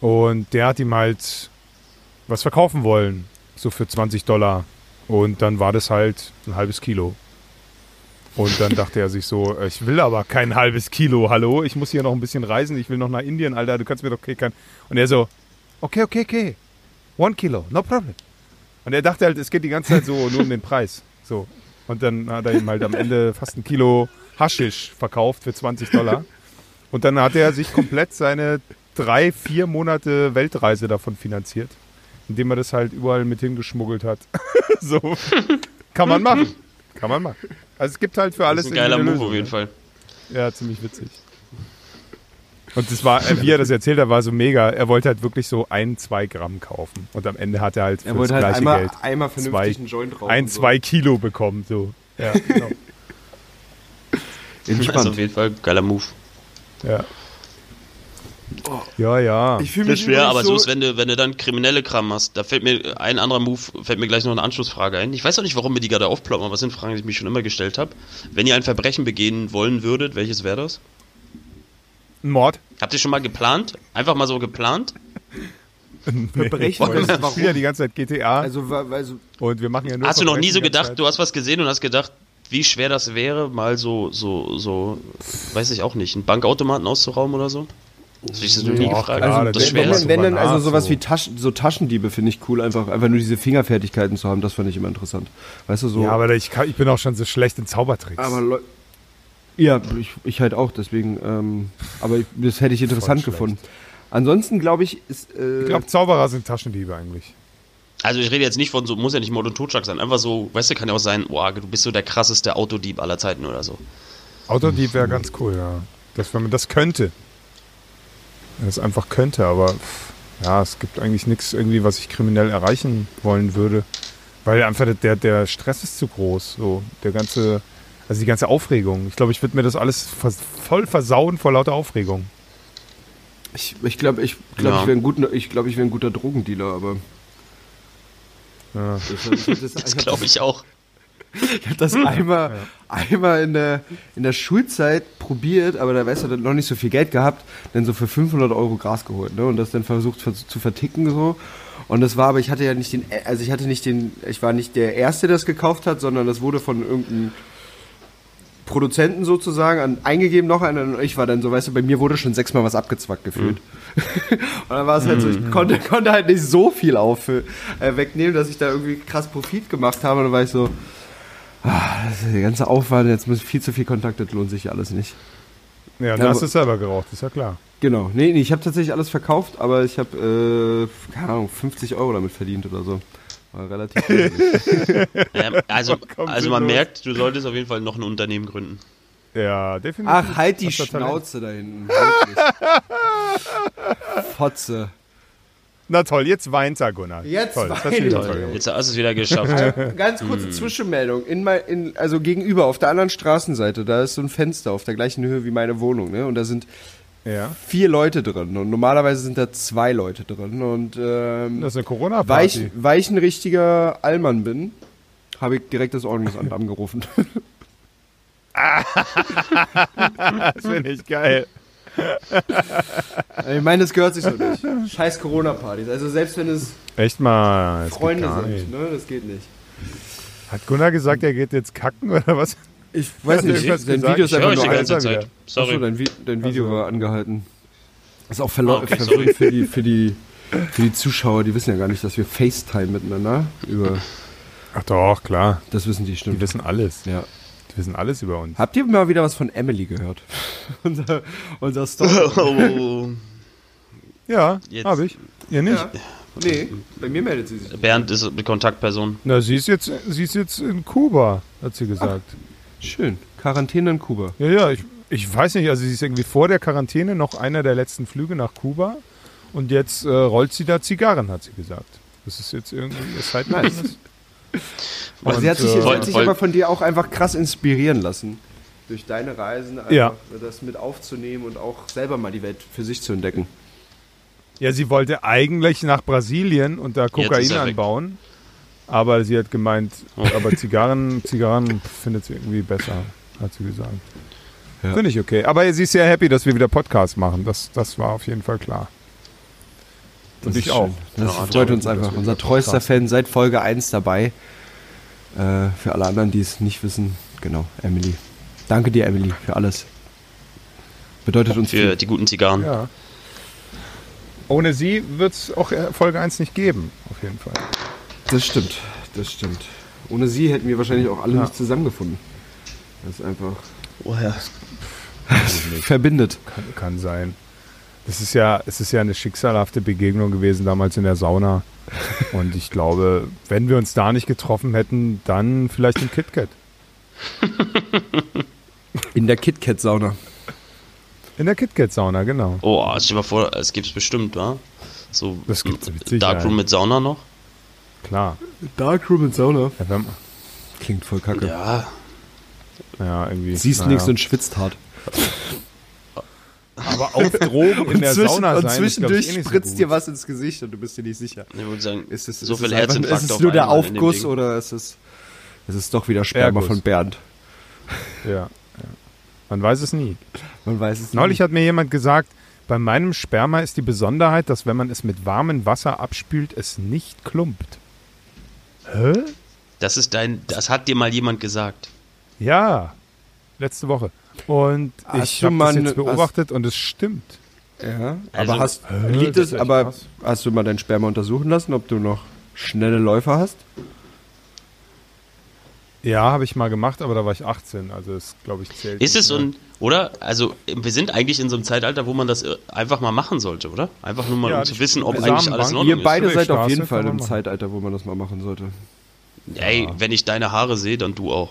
S2: Und der hat ihm halt was verkaufen wollen, so für 20 Dollar. Und dann war das halt ein halbes Kilo. Und dann dachte er sich so, ich will aber kein halbes Kilo, hallo, ich muss hier noch ein bisschen reisen, ich will noch nach Indien, Alter, du kannst mir doch kein... Und er so, okay, okay, okay, one Kilo, no problem. Und er dachte halt, es geht die ganze Zeit so nur um den Preis. So. Und dann hat er ihm halt am Ende fast ein Kilo Haschisch verkauft für 20 Dollar. Und dann hat er sich komplett seine drei, vier Monate Weltreise davon finanziert, indem er das halt überall mit hingeschmuggelt hat. so. Kann man machen. Kann man machen. Also es gibt halt für alles
S3: das ist ein geiler Move auf jeden Fall.
S2: Ja, ziemlich witzig. Und das war, äh, wie er das erzählt hat, war so mega. Er wollte halt wirklich so ein, zwei Gramm kaufen. Und am Ende hat er halt für
S1: Er wollte
S2: das
S1: halt
S2: gleiche
S1: einmal,
S2: Geld
S1: einmal
S2: zwei,
S1: vernünftig einen Joint rauchen.
S2: ein,
S1: so.
S2: zwei Kilo bekommen. So. Ja, genau.
S3: Das ist
S1: Entspannt.
S3: auf jeden Fall ein geiler Move.
S2: ja. Ja, ja.
S1: Ich fühle
S3: Das
S1: mich
S3: schwer, aber so ist, wenn du, wenn du dann kriminelle Kram hast. Da fällt mir ein anderer Move, fällt mir gleich noch eine Anschlussfrage ein. Ich weiß auch nicht, warum mir die gerade aufploppen, aber es sind Fragen, die ich mich schon immer gestellt habe. Wenn ihr ein Verbrechen begehen wollen würdet, welches wäre das?
S2: Ein Mord.
S3: Habt ihr schon mal geplant? Einfach mal so geplant?
S1: Verbrechen,
S2: Weil
S1: das-
S2: ich spiele ja die ganze Zeit GTA
S1: Also, wa- weil so,
S2: und wir machen ja nur
S3: Hast du noch nie
S2: Verbrechen
S3: so gedacht,
S2: Zeit.
S3: du hast was gesehen und hast gedacht, wie schwer das wäre, mal so, so, so, weiß ich auch nicht, einen Bankautomaten auszurauben oder so? Hast du dich das noch nie
S2: Ja,
S3: gefragt?
S1: also
S3: das
S1: wenn,
S2: man
S3: ist.
S1: wenn, wenn dann also sowas
S2: so.
S1: wie Taschen, so Taschendiebe finde ich cool, einfach, einfach nur diese Fingerfertigkeiten zu haben, das fand ich immer interessant. Weißt du, so.
S2: Ja, aber ich, kann, ich bin auch schon so schlecht in Zaubertricks.
S1: Aber Leu- ja, ich, ich halt auch, deswegen, ähm, aber ich, das hätte ich interessant gefunden. Ansonsten glaube ich, ist. Äh,
S2: Ich glaube, Zauberer sind Taschendiebe eigentlich.
S3: Also ich rede jetzt nicht von so, muss ja nicht Mord und Totschlag sein, einfach so, weißt du, kann ja auch sein, boah, du bist so der krasseste Autodieb aller Zeiten oder so.
S2: Autodieb wäre ganz cool, ja. Das, wenn man das könnte. Es einfach könnte, aber ja, es gibt eigentlich nichts irgendwie, was ich kriminell erreichen wollen würde. Weil einfach der, der Stress ist zu groß. So, der ganze, also die ganze Aufregung. Ich glaube, ich würde mir das alles vers voll versauen vor lauter Aufregung.
S1: ich ich glaube, ich, glaub,
S3: Ja.
S1: ich wäre ein, guter- ich glaub, ich wär ein guter Drogendealer, aber.
S2: Ja.
S1: Das, das,
S3: Das glaube ich auch.
S1: Ich habe das einmal, einmal in, der, in der Schulzeit probiert, aber da weißt du, noch nicht so viel Geld gehabt, dann so für 500 Euro Gras geholt ne? und das dann versucht ver- zu verticken so. Und das war aber, ich hatte ja nicht den, also ich hatte nicht den, ich war nicht der Erste, der das gekauft hat, sondern das wurde von irgendeinem Produzenten sozusagen an, eingegeben noch einer und ich war dann so, weißt du, bei mir wurde schon sechsmal was abgezwackt gefühlt. und dann war es halt so, ich konnte, konnte halt nicht so viel auf, äh, wegnehmen, dass ich da irgendwie krass Profit gemacht habe und dann war ich so, ah, das ist der ganze Aufwand, jetzt muss viel zu viel Kontakt, das lohnt sich alles nicht.
S2: Ja,
S1: Ja,
S2: da hast du selber geraucht, ist ja klar.
S1: Genau, nee, nee ich habe tatsächlich alles verkauft, aber ich habe, äh, keine Ahnung, 50 Euro damit verdient oder so. War relativ.
S3: Ähm, also, also man merkt, du solltest auf jeden Fall noch ein Unternehmen gründen.
S2: Ja, definitiv.
S1: Ach, halt die
S2: du.
S1: Schnauze da hinten. Fotze.
S2: Na toll, jetzt weint er, Gunnar.
S1: Jetzt
S2: toll, das
S1: weint
S2: hast du wieder
S1: er.
S2: toll.
S3: Jetzt hast du es wieder geschafft.
S1: Ganz kurze Zwischenmeldung. In mein, in, also gegenüber, auf der anderen Straßenseite, da ist so ein Fenster auf der gleichen Höhe wie meine Wohnung, ne? Und da sind
S2: Ja,
S1: vier Leute drin. Und normalerweise sind da zwei Leute drin. Und ähm,
S2: das ist eine
S1: weil, ich,
S2: Corona-Party.
S1: weil ich ein richtiger Allmann bin, habe ich direkt das Ordnungsamt angerufen.
S2: Das finde ich geil.
S1: Ich meine, das gehört sich so nicht. Scheiß Corona-Partys. Also selbst wenn es
S2: Echt mal.
S1: Freunde sind, ne? Das geht nicht.
S2: Hat Gunnar gesagt, er geht jetzt kacken oder was?
S1: Ich weiß nicht, dein
S2: gesagt?
S1: Video ist einfach
S3: die
S1: nur
S3: Zeit.
S2: wieder.
S1: Achso,
S3: Sorry.
S1: dein, Vi dein Video
S2: Also.
S1: war angehalten. Ist auch verlo
S3: Ah, okay, sorry.
S1: für, die, für, die, für die Zuschauer, die wissen ja gar nicht, dass wir FaceTime miteinander über.
S2: Ach doch, klar.
S1: Das wissen die
S2: Die
S1: stimmt.
S2: wissen alles.
S1: Ja.
S2: Die wissen alles über uns.
S1: Habt ihr mal wieder was von Emily gehört? unser, unser Story.
S3: Oh,
S2: Ja, habe ich. Ihr nicht?
S1: Ja. Nee, bei mir meldet sie sich.
S3: Bernd ist eine Kontaktperson.
S2: Na, sie ist, jetzt, sie ist jetzt in Kuba, hat sie gesagt.
S1: Schön. Quarantäne in Kuba.
S2: Ja, ja, ich, ich weiß nicht, also sie ist irgendwie vor der Quarantäne noch einer der letzten Flüge nach Kuba und jetzt äh, rollt sie da Zigarren, hat sie gesagt. Das ist jetzt irgendwie ihr Zeitgeist.
S1: Aber
S2: Und,
S1: sie hat sich,
S2: äh,
S1: sie hat sich aber von dir auch einfach krass inspirieren lassen. Durch deine Reisen einfach
S2: Ja.
S1: das mit aufzunehmen und auch selber mal die Welt für sich zu entdecken.
S2: Ja, sie wollte eigentlich nach Brasilien und da
S3: Jetzt
S2: Kokain anbauen. Aber sie hat gemeint,
S3: Oh.
S2: aber Zigarren, Zigarren findet sie irgendwie besser, hat sie gesagt.
S1: Ja.
S2: Finde ich okay. Aber sie ist sehr happy, dass wir wieder Podcast machen. Das, das war auf jeden Fall klar. Und ich auch.
S1: Das
S3: Ja,
S1: freut
S3: ja,
S1: uns einfach. Unser treuester
S2: Podcast
S1: Fan seit Folge 1 dabei. Äh, für alle anderen, die es nicht wissen, genau, Emily. Danke dir, Emily, für alles. Bedeutet uns
S3: Für
S1: viel.
S3: die guten Zigarren.
S2: Ja. Ohne sie wird es auch äh, Folge 1 nicht geben, auf jeden Fall.
S1: Das stimmt, das stimmt. Ohne sie hätten wir wahrscheinlich auch alle
S2: Ja.
S1: nicht zusammengefunden. Das ist einfach
S3: Woher?
S1: verbindet.
S2: Kann, kann sein. Das ist ja, es ist ja eine schicksalhafte Begegnung gewesen damals in der Sauna. Und ich glaube, wenn wir uns da nicht getroffen hätten, dann vielleicht im KitKat.
S1: In der KitKat-Sauna.
S2: In der KitKat-Sauna, genau.
S3: Oh, stell dir mal vor, es gibt's bestimmt, wa? So
S2: Das gibt's mit.
S3: Darkroom mit Sauna noch?
S2: Klar.
S1: Darkroom und Sauna.
S2: Ja, wenn,
S1: Klingt voll kacke.
S3: Ja.
S2: ja irgendwie.
S1: Siehst
S2: naja.
S1: nichts und schwitzt hart.
S2: Aber auf Drogen in der
S1: zwischen-
S2: Sauna
S1: und
S2: sein, ist,
S1: zwischendurch
S2: glaub ich, eh so
S1: spritzt
S2: gut.
S1: dir was ins Gesicht und du bist dir nicht sicher.
S3: Ich würde sagen,
S1: Ist es,
S3: so
S1: ist
S3: viel
S1: es einfach-
S3: Herzinfarkt
S1: Ist es nur der Aufguss oder ist es, ist es doch wieder Sperma
S2: Erguss.
S1: von Bernd?
S2: Ja. Man weiß es nie.
S1: Man weiß es
S2: Neulich
S1: nicht.
S2: hat mir jemand gesagt, bei meinem Sperma ist die Besonderheit, dass wenn man es mit warmem Wasser abspült, es nicht klumpt. Hä?
S3: Das ist dein, das hat dir mal jemand gesagt.
S2: Ja, letzte Woche. Und
S1: Hast
S2: ich habe
S1: mal
S2: das jetzt beobachtet und es stimmt.
S1: Ja,
S3: Also-
S1: aber hast,
S2: Hä,
S1: liegt
S2: das
S1: es, aber
S2: krass.
S1: hast du mal dein Sperma untersuchen lassen, ob du noch schnelle Läufer hast?
S2: Ja, habe ich mal gemacht, aber da war ich 18, also das glaube ich zählt.
S3: Ist es ein, oder? Also, wir sind eigentlich in so einem Zeitalter, wo man das äh, einfach mal machen sollte, oder? Einfach nur mal,
S2: Ja,
S3: um zu wissen, ob eigentlich alles in
S1: Ihr
S3: Ordnung ist.
S1: beide seid auf jeden Fall im. Zeitalter, wo man das mal machen sollte.
S3: Ey, wenn ich deine Haare sehe, dann du auch.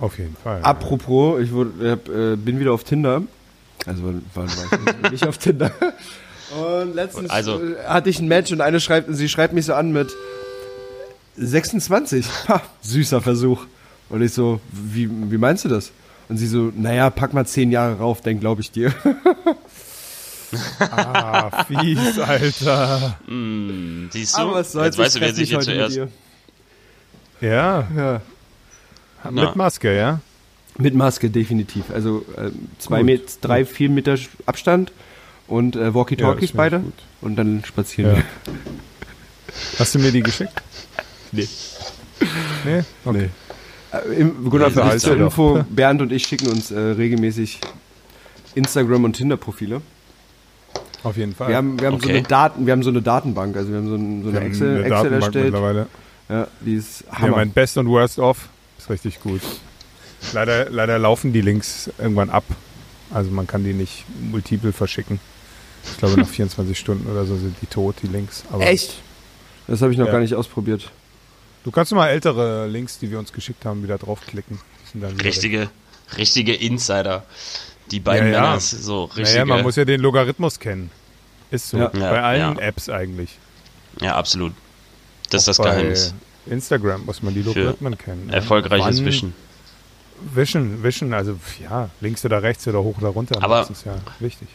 S2: Auf jeden Fall.
S1: Apropos, ich wurde, äh, bin wieder auf Tinder. Also wann, war ich nicht auf Tinder? Und letztens
S3: Also-
S1: äh, hatte ich ein Match und eine schreibt, sie schreibt mich so an mit 26. Ha, süßer Versuch. Und ich so, wie, wie meinst du das? Und sie so, naja, pack mal zehn Jahre rauf, dann glaube ich dir.
S2: Ah, fies, Alter.
S3: Hm, siehst du?
S1: Aber was soll's,
S3: Jetzt weißt
S1: ich
S3: du, wer sich hier
S1: heute mit
S3: zuerst.
S2: Ja,
S1: Ja.
S3: Na.
S2: mit Maske, ja?
S1: Mit Maske, definitiv. Also äh, zwei
S2: Gut,
S1: Meter, drei, vier Meter Abstand und äh,
S2: Ja,
S1: Walkie-Talkies
S2: find
S1: beide.
S2: gut.
S1: Und dann spazieren
S2: Ja. Hast du mir die geschickt?
S1: Nee.
S2: Nee? Okay.
S1: Nee. Äh, Im, Gunnar, für
S2: Ja,
S1: dich zur Info, Bernd und ich schicken uns äh, regelmäßig Instagram- und Tinder-Profile.
S2: Auf jeden Fall.
S1: Wir haben, wir, haben so
S3: Okay.
S1: eine Daten, wir haben so eine Datenbank, also wir haben so, ein, so
S2: Wir
S1: eine
S2: haben
S1: Excel,
S2: eine
S1: Excel
S2: Datenbank
S1: erstellt.
S2: mittlerweile.
S1: Ja, die ist
S2: Ja,
S1: Hammer.
S2: mein Best und Worst of ist richtig gut. Leider, leider laufen die Links irgendwann ab. Also man kann die nicht multiple verschicken. Ich glaube, nach 24 Stunden oder so sind die tot, die Links. Aber
S1: Echt? Das habe ich noch
S2: Ja.
S1: gar nicht ausprobiert.
S2: Du kannst mal ältere Links, die wir uns geschickt haben, wieder draufklicken. Die sind dann wieder weg.
S3: Richtige, richtige Insider. Die beiden
S2: Ja, ja.
S3: Männer, so richtige.
S2: Naja, man muss ja den Logarithmus kennen. Ist so.
S1: Ja.
S2: Bei
S3: Ja,
S2: allen
S3: ja.
S2: Apps eigentlich.
S3: ja, absolut. Das ist das
S2: Auch bei
S3: Geheimnis.
S2: Instagram muss man die Logarithmen kennen.
S3: Erfolgreiches
S2: Wann-
S3: Wischen.
S2: Wischen, wischen, also ja, links oder rechts oder hoch oder runter.
S3: Aber-
S2: das ist ja wichtig.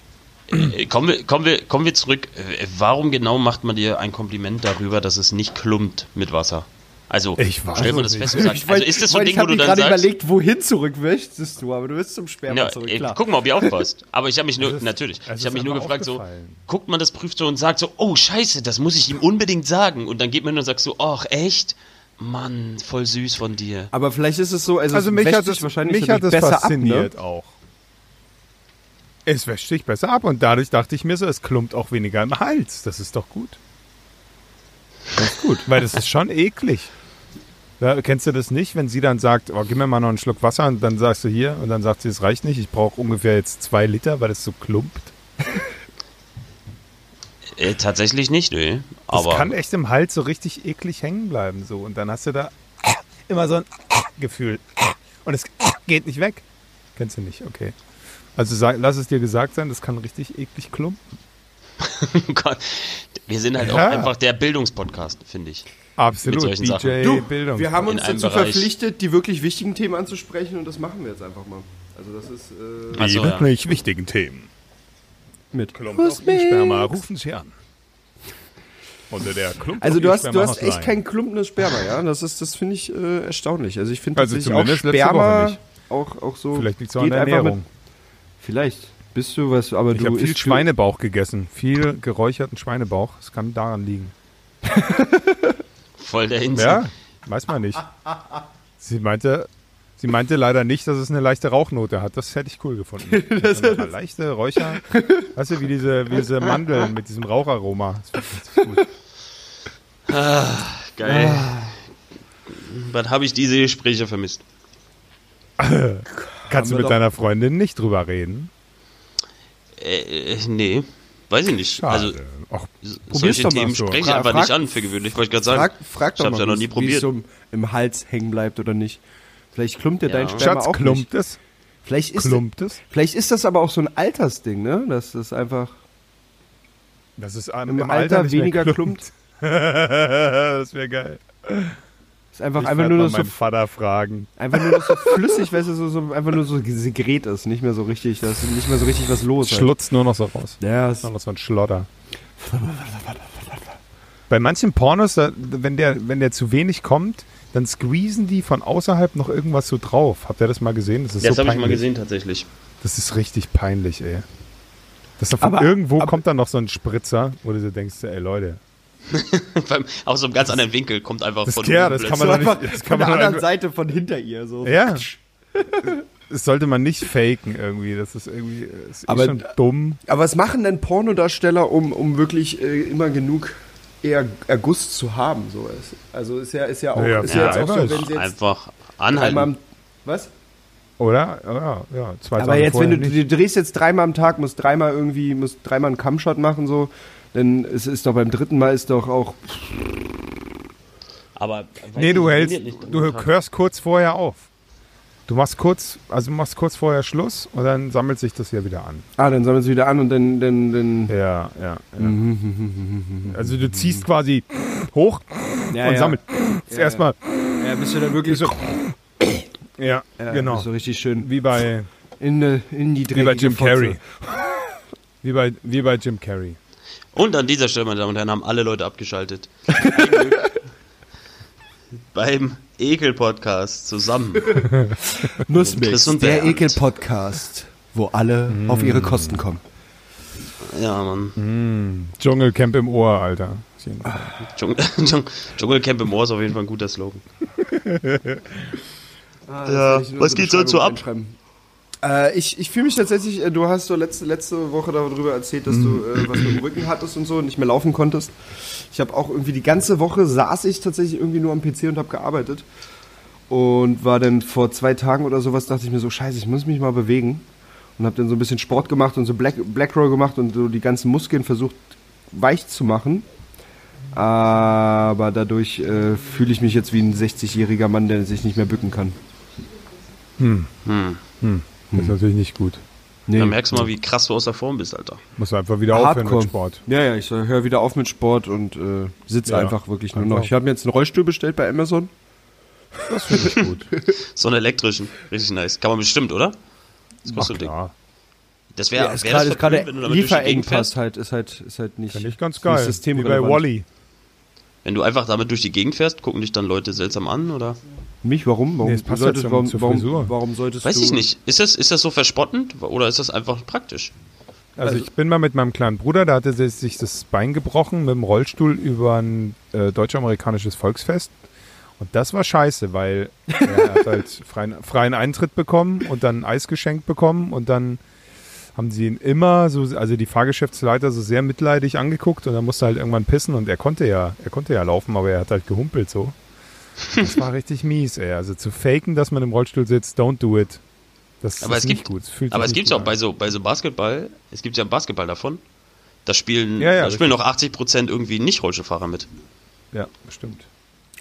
S3: Äh, Kommen wir, kommen, wir, kommen wir zurück. Äh, Warum genau macht man dir ein Kompliment darüber, dass es nicht klumpt mit Wasser? Also,
S2: Ich
S3: man
S2: es
S3: das fest und sagt, also ist das so ein Ding,
S1: ich
S3: wo
S1: hab
S3: du
S1: mir
S3: dann
S1: gerade
S3: sagst,
S1: überlegt, wohin zurück möchtest du, aber du willst zum Sperma
S3: ja,
S1: zurück, klar.
S3: guck mal, ob ihr aufpasst. Aber ich habe mich nur,
S2: ist-
S3: natürlich,
S2: es
S3: ich habe
S2: ist
S3: mich nur gefragt, so, guckt man das, prüft so und sagt so, oh scheiße, das muss ich ihm unbedingt sagen. Und dann geht man hin und sagt so, ach echt? Mann, voll süß von dir.
S1: Aber vielleicht ist es so, also,
S2: Also
S1: es
S2: mich
S1: wäscht
S2: hat es,
S1: wahrscheinlich
S2: mich hat es
S1: dadurch besser
S2: fasziniert
S1: ab, ne?
S2: auch. Es wäscht sich besser ab und dadurch dachte ich mir so, es klumpt auch weniger im Hals. Das ist doch gut. Ganz gut. Weil das ist schon eklig. Ja, kennst du das nicht, wenn sie dann sagt, oh, gib mir mal noch einen Schluck Wasser und dann sagst du hier und dann sagt sie, es reicht nicht, ich brauche ungefähr jetzt zwei Liter, weil es so klumpt.
S3: Äh, tatsächlich nicht, nee.
S2: Das
S3: Aber
S2: kann echt im Hals so richtig eklig hängen bleiben so und dann hast du da immer so ein Gefühl und es geht nicht weg. Kennst du nicht, okay. Also sag, lass es dir gesagt sein, das kann richtig eklig klumpen.
S3: Gott, wir sind halt
S2: Ja.
S3: auch einfach der Bildungspodcast, finde ich.
S2: Absolut.
S3: solchen
S2: DJ
S3: Sachen.
S1: Du,
S2: Bildung.
S1: wir haben uns dazu
S3: Bereich.
S1: verpflichtet, die wirklich wichtigen Themen anzusprechen und das machen wir jetzt einfach mal. Also das ist äh,
S2: die
S3: Also, ja.
S2: wirklich wichtigen Themen.
S1: mit.
S2: Klump auf den Sperma, rufen Sie an. Unter der Klump
S1: Also du hast, du hast echt kein klumpendes Sperma, ja? Das ist, das finde ich äh, erstaunlich. Also ich finde
S2: Also
S1: tatsächlich auch Sperma
S2: Woche nicht.
S1: auch, auch so.
S2: Vielleicht liegt es auch an
S1: geht
S2: der Ernährung.
S1: Mit, vielleicht bist du was, aber
S2: Ich
S1: du
S2: habe viel Schweinebauch gegessen. Viel geräucherten Schweinebauch. Es kann daran liegen.
S3: Voll der Insel.
S2: Ja, weiß man nicht. Sie meinte, sie meinte leider nicht, dass es eine leichte Rauchnote hat. Das hätte ich cool gefunden. das eine leichte Räucher. Weißt du, wie diese, wie diese Mandeln mit diesem Raucharoma. Das finde ich richtig gut.
S3: Geil.
S2: Ah.
S3: Wann habe ich diese Gespräche vermisst?
S2: Kannst du mit deiner Freundin nicht drüber reden?
S3: Äh, äh, nee, weiß ich nicht.
S2: Schade.
S3: Also,
S2: Ach,
S3: solche
S2: doch mal
S3: Themen
S2: so.
S3: spreche ich einfach
S1: frag-
S3: nicht an, für gewöhnlich, wollte ich gerade sagen.
S1: Frag, frag
S3: ich
S1: doch
S3: habe
S1: mal,
S3: ja noch nie probiert.
S1: es so im Hals hängen bleibt oder nicht. Vielleicht klumpt dir
S3: Ja.
S1: dein Sperma
S2: Schatz,
S1: auch
S2: klumpt
S1: nicht.
S2: es?
S1: Vielleicht ist,
S2: Klumpt es?
S1: vielleicht ist das aber auch so ein Altersding, ne? Das ist einfach
S2: Das ist an,
S1: im, Alter,
S2: nicht mehr
S1: weniger klumpt.
S2: das wäre geil.
S1: Ist einfach,
S2: Ich
S1: einfach nur
S2: mal
S1: so
S2: meinen Vater fragen.
S1: Einfach nur so flüssig, weißt du, so, so, einfach nur so Segret ist, nicht mehr so richtig, da ist nicht mehr so richtig was los. halt.
S2: Schlutzt nur noch so raus.
S1: Ja, ist,
S2: Nur noch so ein Schlotter. Bei manchen Pornos, da, wenn, der, wenn der zu wenig kommt, dann squeezen die von außerhalb noch irgendwas so drauf. Habt ihr das mal gesehen? Das ist
S3: Das
S2: so
S3: habe ich mal gesehen, tatsächlich.
S2: Das ist richtig peinlich, ey. Das von
S1: Aber-
S2: irgendwo
S1: aber-
S2: kommt dann noch so ein Spritzer, wo du so denkst, ey Leute.
S3: Beim- Aus so einem ganz anderen Winkel kommt einfach
S2: Das-
S3: von
S2: ja, das kann
S1: so
S2: man doch
S1: einfach
S2: nicht- das
S1: von
S2: kann man
S1: der anderen Seite von hinter ihr. So.
S2: Ja. Das sollte man nicht faken irgendwie. Das ist irgendwie das ist eh
S1: Aber-
S2: schon dumm.
S1: Aber was machen denn Pornodarsteller, um, um wirklich äh, immer genug eher Erguss zu haben. So ist. Also ist ja, ist ja auch,
S2: Ja,
S1: ist
S2: ja,
S1: ja, jetzt auch so,
S2: einfach-
S1: wenn sie jetzt
S3: Einfach
S1: dreimal
S3: anhalten.
S1: am, was?
S2: Oder? Ja, ja. Zwei
S1: Aber
S2: Tage
S1: jetzt, wenn du, du drehst jetzt dreimal am Tag, musst dreimal irgendwie, musst dreimal einen Kammshot machen, so, dann ist, ist doch beim dritten Mal ist doch auch,
S3: Aber
S2: Nee, du hältst, du hörst kurz vorher auf. Du machst kurz, also du machst kurz vorher Schluss und dann sammelt sich das ja wieder an.
S1: ah, dann sammeln sie wieder an und dann, dann, dann
S2: Ja, ja, ja. Also du ziehst quasi hoch
S1: ja,
S2: und
S1: ja.
S2: sammelst
S1: Ja,
S2: erstmal.
S1: Ja, bist du dann wirklich so,
S2: Ja,
S1: ja,
S2: genau.
S1: du richtig schön
S2: Wie bei,
S1: in, ne- in die
S2: wie bei Jim. Carrey. Wie bei, wie bei Jim Carrey.
S3: Und an dieser Stelle, meine Damen und Herren, haben alle Leute abgeschaltet. Beim Ekel-Podcast zusammen.
S1: Nussmix,
S3: und
S1: der. Ekel-Podcast, wo alle auf ihre Kosten kommen.
S3: Ja, Mann.
S2: Dschungelcamp im Ohr, Alter.
S3: Dschungel, Dschung- Dschungelcamp im Ohr ist auf jeden Fall ein guter Slogan. Ja, was geht sonst so ab?
S1: Äh, ich ich fühle mich tatsächlich, äh, du hast so letzte, letzte Woche darüber erzählt, dass du äh, was mit dem Rücken hattest und so und nicht mehr laufen konntest. Ich habe auch irgendwie die ganze Woche saß ich tatsächlich irgendwie nur am PC und habe gearbeitet. Und war dann vor zwei Tagen oder sowas, dachte ich mir so, scheiße, ich muss mich mal bewegen. Und habe dann so ein bisschen Sport gemacht und so Black, Black Roll gemacht und so die ganzen Muskeln versucht weich zu machen. Aber dadurch äh, fühle ich mich jetzt wie ein 60-jähriger Mann, der sich nicht mehr bücken kann.
S3: Hm.
S2: Das ist natürlich nicht gut.
S1: Nee.
S3: Da merkst du mal, wie krass du aus der Form bist, Alter.
S2: Musst du einfach wieder aufhören
S1: Hardcore.
S2: mit Sport.
S1: Ja, ja, ich höre wieder auf mit Sport und äh, sitze
S2: Ja,
S1: einfach wirklich nur noch. Ich habe mir jetzt einen Rollstuhl bestellt bei Amazon.
S2: Das finde ich gut.
S3: So einen elektrischen. Richtig nice. Kann man bestimmt, oder? Das
S2: Ach,
S3: kostet Ding.
S2: klar.
S3: Das wäre
S1: ist
S3: wär
S1: gerade
S3: das
S1: ist gerade
S3: wenn du damit
S1: Lieferengpass
S3: fährst?
S1: halt, ist halt, ist halt nicht.
S2: Finde ich ganz geil. Wie bei. Wally.
S3: Wenn du einfach damit durch die Gegend fährst, gucken dich dann Leute seltsam an, oder?
S1: Mich, warum? Warum,
S2: Nee, passt
S1: solltest,
S2: ja
S1: warum,
S2: zur
S1: warum,
S2: Frisur.
S1: warum solltest
S3: Weiß
S1: du.
S3: ich nicht. Ist das, ist das so verspottend oder ist das einfach praktisch?
S2: Also ich bin mal mit meinem kleinen Bruder, da hatte sich- sich das Bein gebrochen mit dem Rollstuhl über ein äh, deutsch-amerikanisches Volksfest. Und das war scheiße, weil er hat halt freien, freien Eintritt bekommen und dann Eis geschenkt bekommen und dann haben sie ihn immer so, also die Fahrgeschäftsleiter so sehr mitleidig angeguckt und dann musste er halt irgendwann pissen und er konnte ja, er konnte ja laufen, aber er hat halt gehumpelt so. Das war richtig mies, ey. Also zu faken, dass man im Rollstuhl sitzt, don't do it. Das
S3: Aber
S2: ist
S3: es
S2: nicht
S3: gibt-
S2: gut. Es fühlt
S3: Aber es gibt ja auch bei so, bei so Basketball, es gibt ja Basketball davon. Da spielen,
S2: Ja, ja,
S3: da spielen noch 80% irgendwie nicht Rollstuhlfahrer mit.
S2: Ja, stimmt.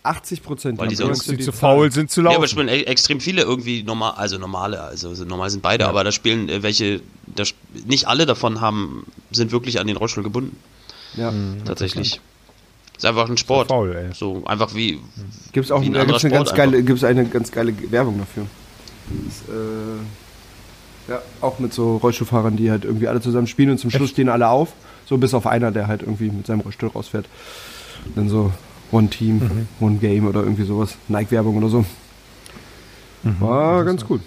S1: 80 Prozent.
S3: Weil die sonst-
S2: Die zu faul sind zu
S3: Ja, aber
S2: laufen.
S3: es spielen e- extrem viele irgendwie normal, also normale, also sind- normal sind beide,
S2: Ja.
S3: aber da spielen äh, welche, da, nicht alle davon haben, sind wirklich an den Rollstuhl gebunden,
S1: Ja.
S3: tatsächlich. Ist einfach ein Sport.
S2: faul, ey.
S3: So einfach wie,
S1: Gibt es auch
S3: Wie ein
S1: gibt's eine, ganz geile, gibt's eine ganz geile Werbung dafür. Das, äh, ja, auch mit so Rollstuhlfahrern, die halt irgendwie alle zusammen spielen und zum Schluss stehen alle auf. So bis auf einer, der halt irgendwie mit seinem Rollstuhl rausfährt. Und dann so One Team,
S2: Mhm.
S1: One Game oder irgendwie sowas. Nike-Werbung oder so.
S2: Mhm.
S1: War ganz cool.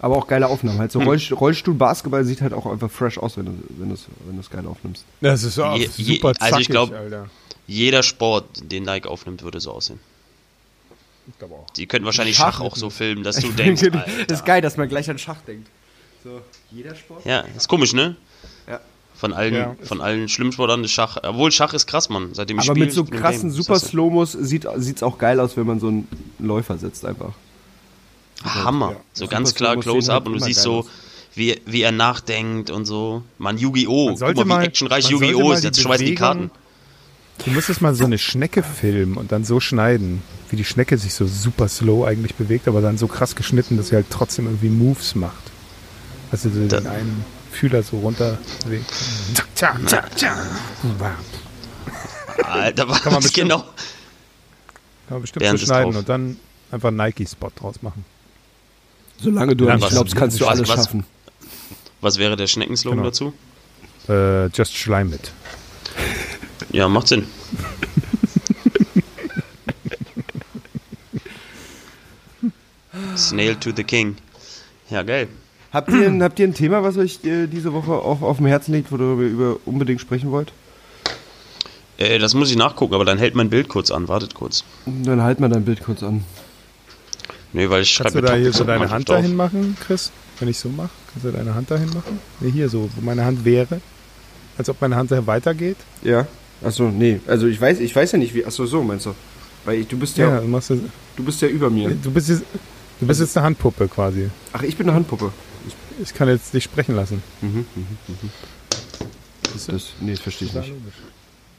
S1: Aber auch geile Aufnahmen. Halt so. Rollst- Rollstuhl-Basketball sieht halt auch einfach fresh aus, wenn du wenn du's- wenn du es geil aufnimmst.
S2: Das ist auch
S3: Je- je-
S2: super zackig,
S3: also ich glaub-
S2: Alter.
S3: Jeder Sport, den Nike aufnimmt, würde so aussehen.
S2: Ich glaube auch.
S3: Die könnten wahrscheinlich
S1: Schach
S3: Schach auch so filmen, dass du denkst,
S1: denke,
S3: Alter.
S1: das ist geil, dass man gleich an Schach denkt. So, jeder Sport?
S3: Ja, ist komisch, ne?
S1: Ja.
S3: Von allen,
S2: Ja.
S3: von allen schlimmen Sportarten ist Schach. Obwohl Schach ist krass, Mann. Seitdem ich
S1: Aber
S3: spiele,
S1: mit so krassen
S3: Game.
S1: super
S3: Das ist
S1: Slomos sieht es auch geil aus, wenn man so einen Läufer setzt einfach.
S3: Hammer.
S2: Ja.
S3: So ganz klar Close-Up
S1: halt
S3: und du siehst so, wie, wie er nachdenkt und so. Mann, Yu-Gi-Oh!
S2: Man
S3: Guck mal,
S2: mal-
S3: wie actionreich Yu-Gi-Oh! ist.
S2: die
S3: Jetzt schmeißen die Karten.
S2: Du müsstest mal so eine Schnecke filmen und dann so schneiden, wie die Schnecke sich so super slow eigentlich bewegt, aber dann so krass geschnitten, dass sie halt trotzdem irgendwie Moves macht. Also so den einen Fühler so runter bewegt.
S3: Alter, was
S2: Kann man bestimmt-
S3: genau?
S2: Kann man bestimmt
S3: Bernd
S2: so schneiden und dann einfach einen Nike-Spot draus machen.
S1: Solange du nicht glaubst, kannst du alles
S3: was-
S1: schaffen.
S3: Was wäre der Schneckenslogan
S2: Genau.
S3: dazu?
S2: Äh, just Schleim mit.
S3: Ja, macht Sinn. Snail to the King. Ja, geil.
S1: Habt ihr, ein- habt ihr ein Thema, was euch äh, diese Woche auch auf dem Herzen liegt, worüber ihr über unbedingt sprechen wollt?
S3: Äh, das muss ich nachgucken, aber dann hält mein Bild kurz an. Wartet kurz.
S1: Dann halt mal dein Bild kurz an.
S3: Nee, weil ich
S2: Kannst
S3: schreibe
S2: du da hier so deine Hand
S3: drauf.
S2: dahin machen, Chris? Wenn ich so mache? Kannst du deine Hand dahin machen? Nee, hier so, wo meine Hand wäre. Als ob meine Hand da weitergeht.
S1: Ja. Achso, nee. Also ich weiß, ich weiß ja nicht, wie. Achso, so meinst du. Weil ich, du bist ja,
S2: Ja, du, machst das,
S1: du bist ja über mir.
S2: du bist jetzt, du bist jetzt eine Handpuppe quasi.
S1: Ach, ich bin eine Handpuppe.
S2: Ich kann jetzt dich sprechen lassen.
S1: Das ist, nee, das verstehe ich nicht.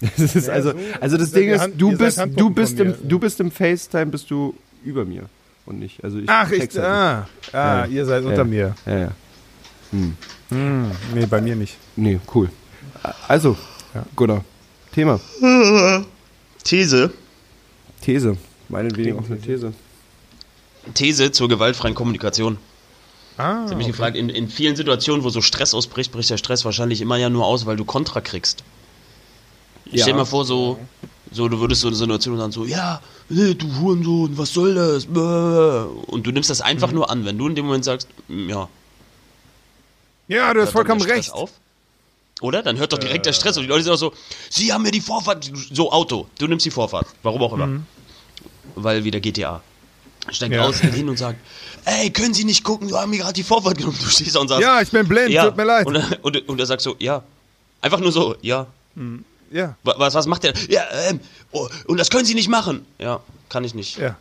S1: Das ist
S2: Ja,
S1: also,
S2: so
S1: also das Ding ist, du bist, du bist im,
S2: mir.
S1: du bist im FaceTime, bist du über mir und nicht. Also ich
S2: Ach, ich,
S1: halt
S2: ah, ah
S1: Ja.
S2: ihr seid
S1: Ja.
S2: unter mir.
S1: nicht. Ja, ja.
S2: Hm, nee, bei mir nicht.
S1: Nee, cool. Also,
S2: Ja.
S1: Gunnar, Thema.
S3: These.
S1: These. Meinetwegen auch eine These.
S3: These zur gewaltfreien Kommunikation.
S2: Ah,
S3: Ich habe mich
S2: okay.
S3: gefragt, in, in vielen Situationen, wo so Stress ausbricht, bricht der Stress wahrscheinlich immer ja nur aus, weil du Kontra kriegst. Ich
S1: Ja.
S3: stell mal vor, so, so, du würdest so eine Situation dann so, ja, nee, du Hurensohn, was soll das? Und du nimmst das
S2: Mhm.
S3: einfach nur an, wenn du in dem Moment sagst, mm, ja,
S2: Ja, du hast vollkommen recht.
S3: Auf. Oder? Dann hört doch direkt der Stress auf. Die Leute sind auch so, sie haben mir die Vorfahrt, so Auto, du nimmst die Vorfahrt, warum auch immer. Weil wieder GTA. Steigt
S2: Mhm. Ja.
S3: aus, geht hin und sagt, ey, können Sie nicht gucken, du haben mir gerade die Vorfahrt genommen. Du stehst da und sagst,
S2: Ja, ich bin blind,
S3: ja.
S2: tut mir leid.
S3: Und, und, und er sagt so, ja. Einfach nur so, ja.
S2: ja,
S3: Wa- Was, was macht der? Ja, ähm, oh, und das können Sie nicht machen. Ja, kann ich nicht.
S2: ja.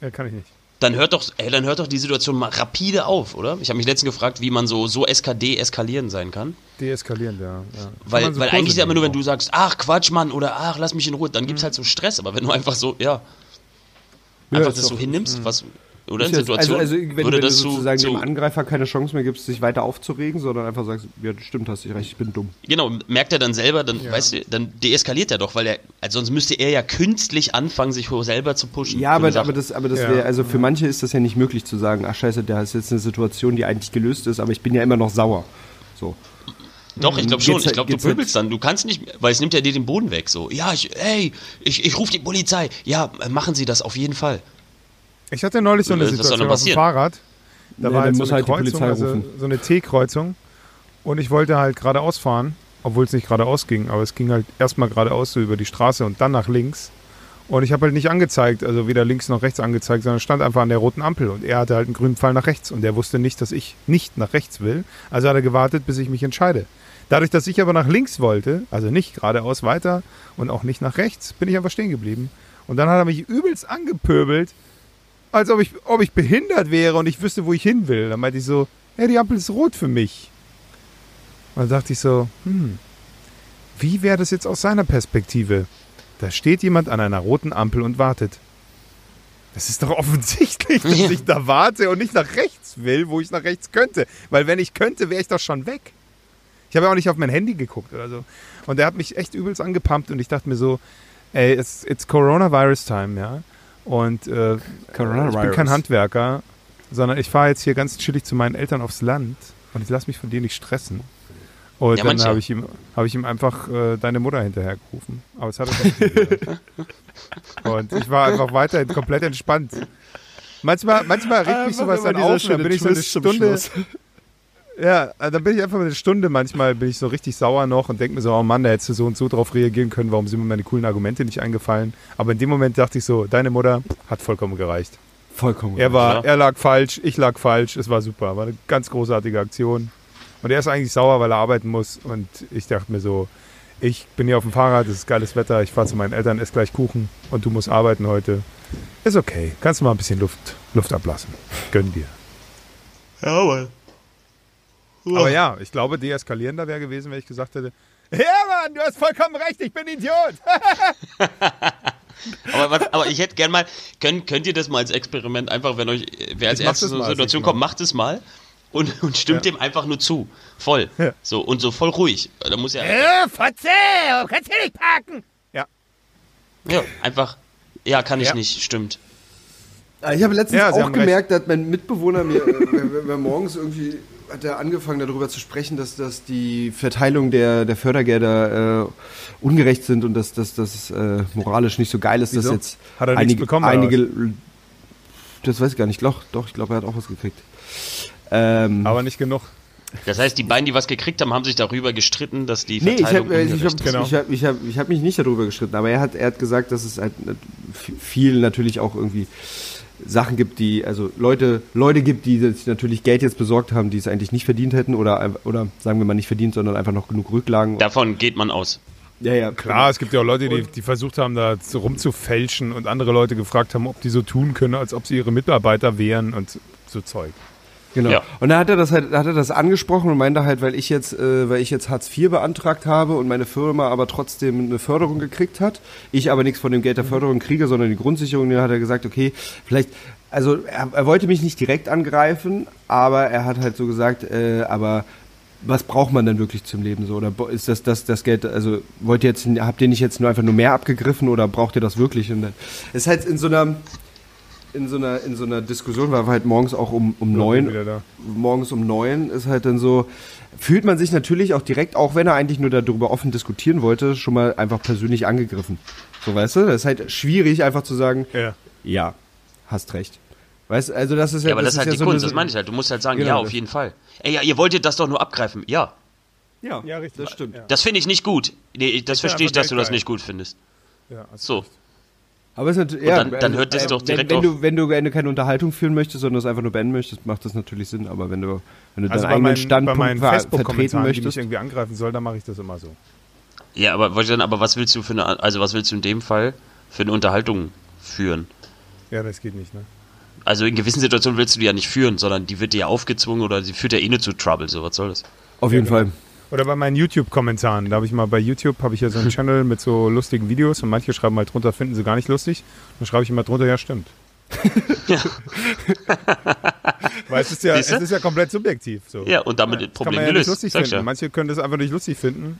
S2: Ja, kann ich nicht.
S3: Dann hört doch, ey, dann hört doch die Situation mal rapide auf, oder? Ich habe mich letztens gefragt, wie man so, so SKD eskalieren sein kann.
S2: Deeskalierend, ja. ja.
S3: Weil,
S2: so
S3: weil eigentlich ist ja immer nur, wenn du sagst, ach Quatsch, Mann, oder ach, lass mich in Ruhe, dann gibt's halt so Stress. Aber wenn du einfach so, ja, einfach das so
S2: doch- hm.
S3: hinnimmst, was, oder in
S1: jetzt-
S3: Situationen,
S1: also, also wenn,
S3: würde
S1: wenn du
S3: das zu,
S1: sozusagen dem
S3: zu,
S1: Angreifer keine Chance mehr gibst, sich weiter aufzuregen, sondern einfach sagst, ja, stimmt, hast du recht, ich bin dumm.
S3: genau, merkt er dann selber, dann, weißt du, dann deeskaliert er doch, weil er, also sonst müsste er ja künstlich anfangen, sich selber zu pushen.
S1: Ja, aber, aber das, aber das
S2: Ja.
S1: wäre, also für manche ist das ja nicht möglich zu sagen, ach scheiße, da ist jetzt eine Situation, die eigentlich gelöst ist, aber ich bin ja immer noch sauer. So.
S3: Doch, ich glaube schon.
S1: Geht's
S3: Ich glaube, du pöbelst dann. Du kannst nicht, weil es nimmt ja dir den Boden weg. So, ja, ich, ey, ich, ich rufe die Polizei. Ja, machen Sie das auf jeden Fall.
S2: Ich hatte neulich so eine
S3: Was
S2: Situation auf dem? Fahrrad. Da
S1: Ja,
S2: war halt so eine
S1: halt die
S2: Kreuzung,
S1: Polizei
S2: also so eine T-Kreuzung. Und ich wollte halt geradeaus fahren, obwohl es nicht geradeaus ging. Aber es ging halt erstmal geradeaus so über die Straße und dann nach links. Und ich habe halt nicht angezeigt, also weder links noch rechts angezeigt, sondern stand einfach an der roten Ampel. Und er hatte halt einen grünen Pfeil nach rechts. Und er wusste nicht, dass ich nicht nach rechts will. Also hat er gewartet, bis ich mich entscheide. Dadurch, dass ich aber nach links wollte, also nicht geradeaus weiter und auch nicht nach rechts, bin ich einfach stehen geblieben. Und dann hat er mich übelst angepöbelt, als ob ich, ob ich behindert wäre und ich wüsste, wo ich hin will. Dann meinte ich so, ja, die Ampel ist rot für mich. Und dann dachte ich so, hm, wie wäre das jetzt aus seiner Perspektive? Da steht jemand an einer roten Ampel und wartet. Das ist doch offensichtlich, dass
S3: Ja.
S2: ich da warte und nicht nach rechts will, wo ich nach rechts könnte. Weil wenn ich könnte, wäre ich doch schon weg. Ich habe ja auch nicht auf mein Handy geguckt oder so. Und der hat mich echt übelst angepumpt und ich dachte mir so, ey, it's, it's Coronavirus Time, ja. Und äh, ich bin kein Handwerker, sondern ich fahre jetzt hier ganz chillig zu meinen Eltern aufs Land und ich lasse mich von denen nicht stressen. Und
S3: Ja,
S2: dann habe ich, ihm- hab ich ihm einfach äh, deine Mutter hinterhergerufen. Aber es hat er doch. Und ich war einfach weiterhin komplett entspannt. Manchmal, manchmal regt mich sowas dann auf dann bin ich so eine Stunde. Ja, äh, dann bin ich einfach eine Stunde manchmal bin ich so richtig sauer noch und denke mir so, oh Mann, da hättest du so und so drauf reagieren können, warum sind mir meine coolen Argumente nicht eingefallen? Aber in dem Moment dachte ich so, deine Mutter hat vollkommen gereicht.
S1: Vollkommen.
S2: Er war,
S3: Klar.
S2: er lag falsch, ich lag falsch, es war super, war eine ganz großartige Aktion. Und er ist eigentlich sauer, weil er arbeiten muss und ich dachte mir so, ich bin hier auf dem Fahrrad, es ist geiles Wetter, ich fahre zu meinen Eltern, esse gleich Kuchen und du musst arbeiten heute. Ist okay, kannst du mal ein bisschen Luft, Luft ablassen. Gönn dir.
S3: Ja, weil.
S2: Aber ja, ich glaube, deeskalierender wäre gewesen, wenn ich gesagt hätte, ja Mann, du hast vollkommen recht, ich bin Idiot.
S3: Aber, was, aber ich hätte gern mal, könnt, könnt ihr das mal als Experiment einfach, wenn euch, wer als erstes in so eine Situation kommt, macht es mal und, und stimmt
S2: Ja.
S3: dem einfach nur zu. Voll.
S2: Ja.
S3: So, und so voll ruhig. Da muss ja,
S2: äh, Fotze, kannst du nicht parken. Ja.
S3: ja, einfach, ja, kann ich
S2: Ja.
S3: nicht, stimmt.
S1: Ah, Ich habe letztens auch gemerkt, dass mein Mitbewohner mir, äh, wenn wenn wir morgens irgendwie hat er angefangen darüber zu sprechen, dass, dass die Verteilung der, der Fördergelder äh, ungerecht sind und dass dass das äh, moralisch nicht so geil ist,
S2: Wieso?
S1: dass jetzt
S2: Hat er
S1: einige,
S2: bekommen,
S1: einige das weiß ich gar nicht, doch, doch ich glaube, er hat auch was gekriegt. Ähm,
S2: Aber nicht genug.
S3: Das heißt, die beiden, die was gekriegt haben, haben sich darüber gestritten, dass die
S1: Nee, ich
S3: Verteilung
S1: habe ich
S3: ungerecht
S1: hab.
S2: Genau.
S1: ich hab, ich hab, ich hab mich nicht darüber gestritten, aber er hat, er hat gesagt, dass es halt viel natürlich auch irgendwie Sachen gibt, die, also Leute, Leute gibt, die sich natürlich Geld jetzt besorgt haben, die es eigentlich nicht verdient hätten oder, oder sagen wir mal nicht verdient, sondern einfach noch genug Rücklagen.
S3: Davon geht man aus.
S1: Ja, ja.
S2: Klar, es gibt ja auch Leute, die, die versucht haben, da so rumzufälschen und andere Leute gefragt haben, ob die so tun können, als ob sie ihre Mitarbeiter wären und so Zeug.
S1: Genau.
S3: Ja.
S1: Und da hat er das halt, hat er das angesprochen und meinte halt, weil ich jetzt, äh, weil ich jetzt Hartz IV beantragt habe und meine Firma aber trotzdem eine Förderung gekriegt hat, ich aber nichts von dem Geld der Förderung kriege, sondern die Grundsicherung, dann hat er gesagt, okay, vielleicht, also er, er wollte mich nicht direkt angreifen, aber er hat halt so gesagt, äh, aber was braucht man denn wirklich zum Leben so? Oder ist das das, das Geld, also wollt ihr jetzt, habt ihr nicht jetzt nur einfach nur mehr abgegriffen oder braucht ihr das wirklich? Und dann ist halt in so einer, in so einer, in so einer Diskussion, weil wir halt morgens auch um, um neun, morgens um neun ist halt dann so, fühlt man sich natürlich auch direkt, auch wenn er eigentlich nur darüber offen diskutieren wollte, schon mal einfach persönlich angegriffen. So, weißt du? Das ist halt schwierig, einfach zu sagen,
S2: Ja.
S1: ja, hast recht. Weißt du, also das ist ja,
S3: Ja, aber das, ist halt
S1: ja
S3: die
S1: so
S3: Kunst, das meine ich halt. Du musst halt sagen,
S1: Genau,
S3: ja,
S1: das-
S3: auf jeden Fall. Ey, ja, ihr wolltet das doch nur abgreifen. Ja,
S1: Ja,
S2: Ja, richtig.
S1: das stimmt.
S3: Das finde ich nicht gut. Nee, das verstehe ich, dass du das nicht gut findest.
S2: Ja, hast
S3: So.
S2: recht.
S1: Aber es ist natürlich, ja,
S3: dann- dann hört das
S1: äh,
S3: doch direkt
S1: wenn,
S3: auf.
S1: wenn du, wenn du, wenn du keine Unterhaltung führen möchtest, sondern es einfach nur beenden möchtest, macht das natürlich Sinn. Aber wenn du, wenn du
S2: Also
S1: deinen eigenen
S2: meinen, bei
S1: Standpunkt ver vertreten
S2: Facebook-Kommentaren, die mich
S1: möchtest,
S2: irgendwie angreifen soll, dann mache ich das immer so.
S3: Ja, aber, ich aber was willst du für eine, also was willst du in dem Fall für eine Unterhaltung führen?
S2: Ja, das geht nicht, ne?
S3: Also in gewissen Situationen willst du die ja nicht führen, sondern die wird dir ja aufgezwungen oder sie führt ja eh nur zu Trouble, so was soll das?
S1: auf jeden Fall.
S2: Oder bei meinen YouTube-Kommentaren. Da habe ich mal bei YouTube habe ich ja so einen Channel mit so lustigen Videos und manche schreiben halt drunter, finden sie gar nicht lustig. Dann schreibe ich immer drunter, ja, stimmt. Weil es ist ja, es ist ja komplett subjektiv. So.
S3: Ja, und damit
S2: Das
S3: das
S2: kann
S3: Problem
S2: man ja nicht
S3: gelöst.
S2: lustig
S3: Sag ich
S2: finden.
S3: ja.
S2: Manche können das einfach nicht lustig finden.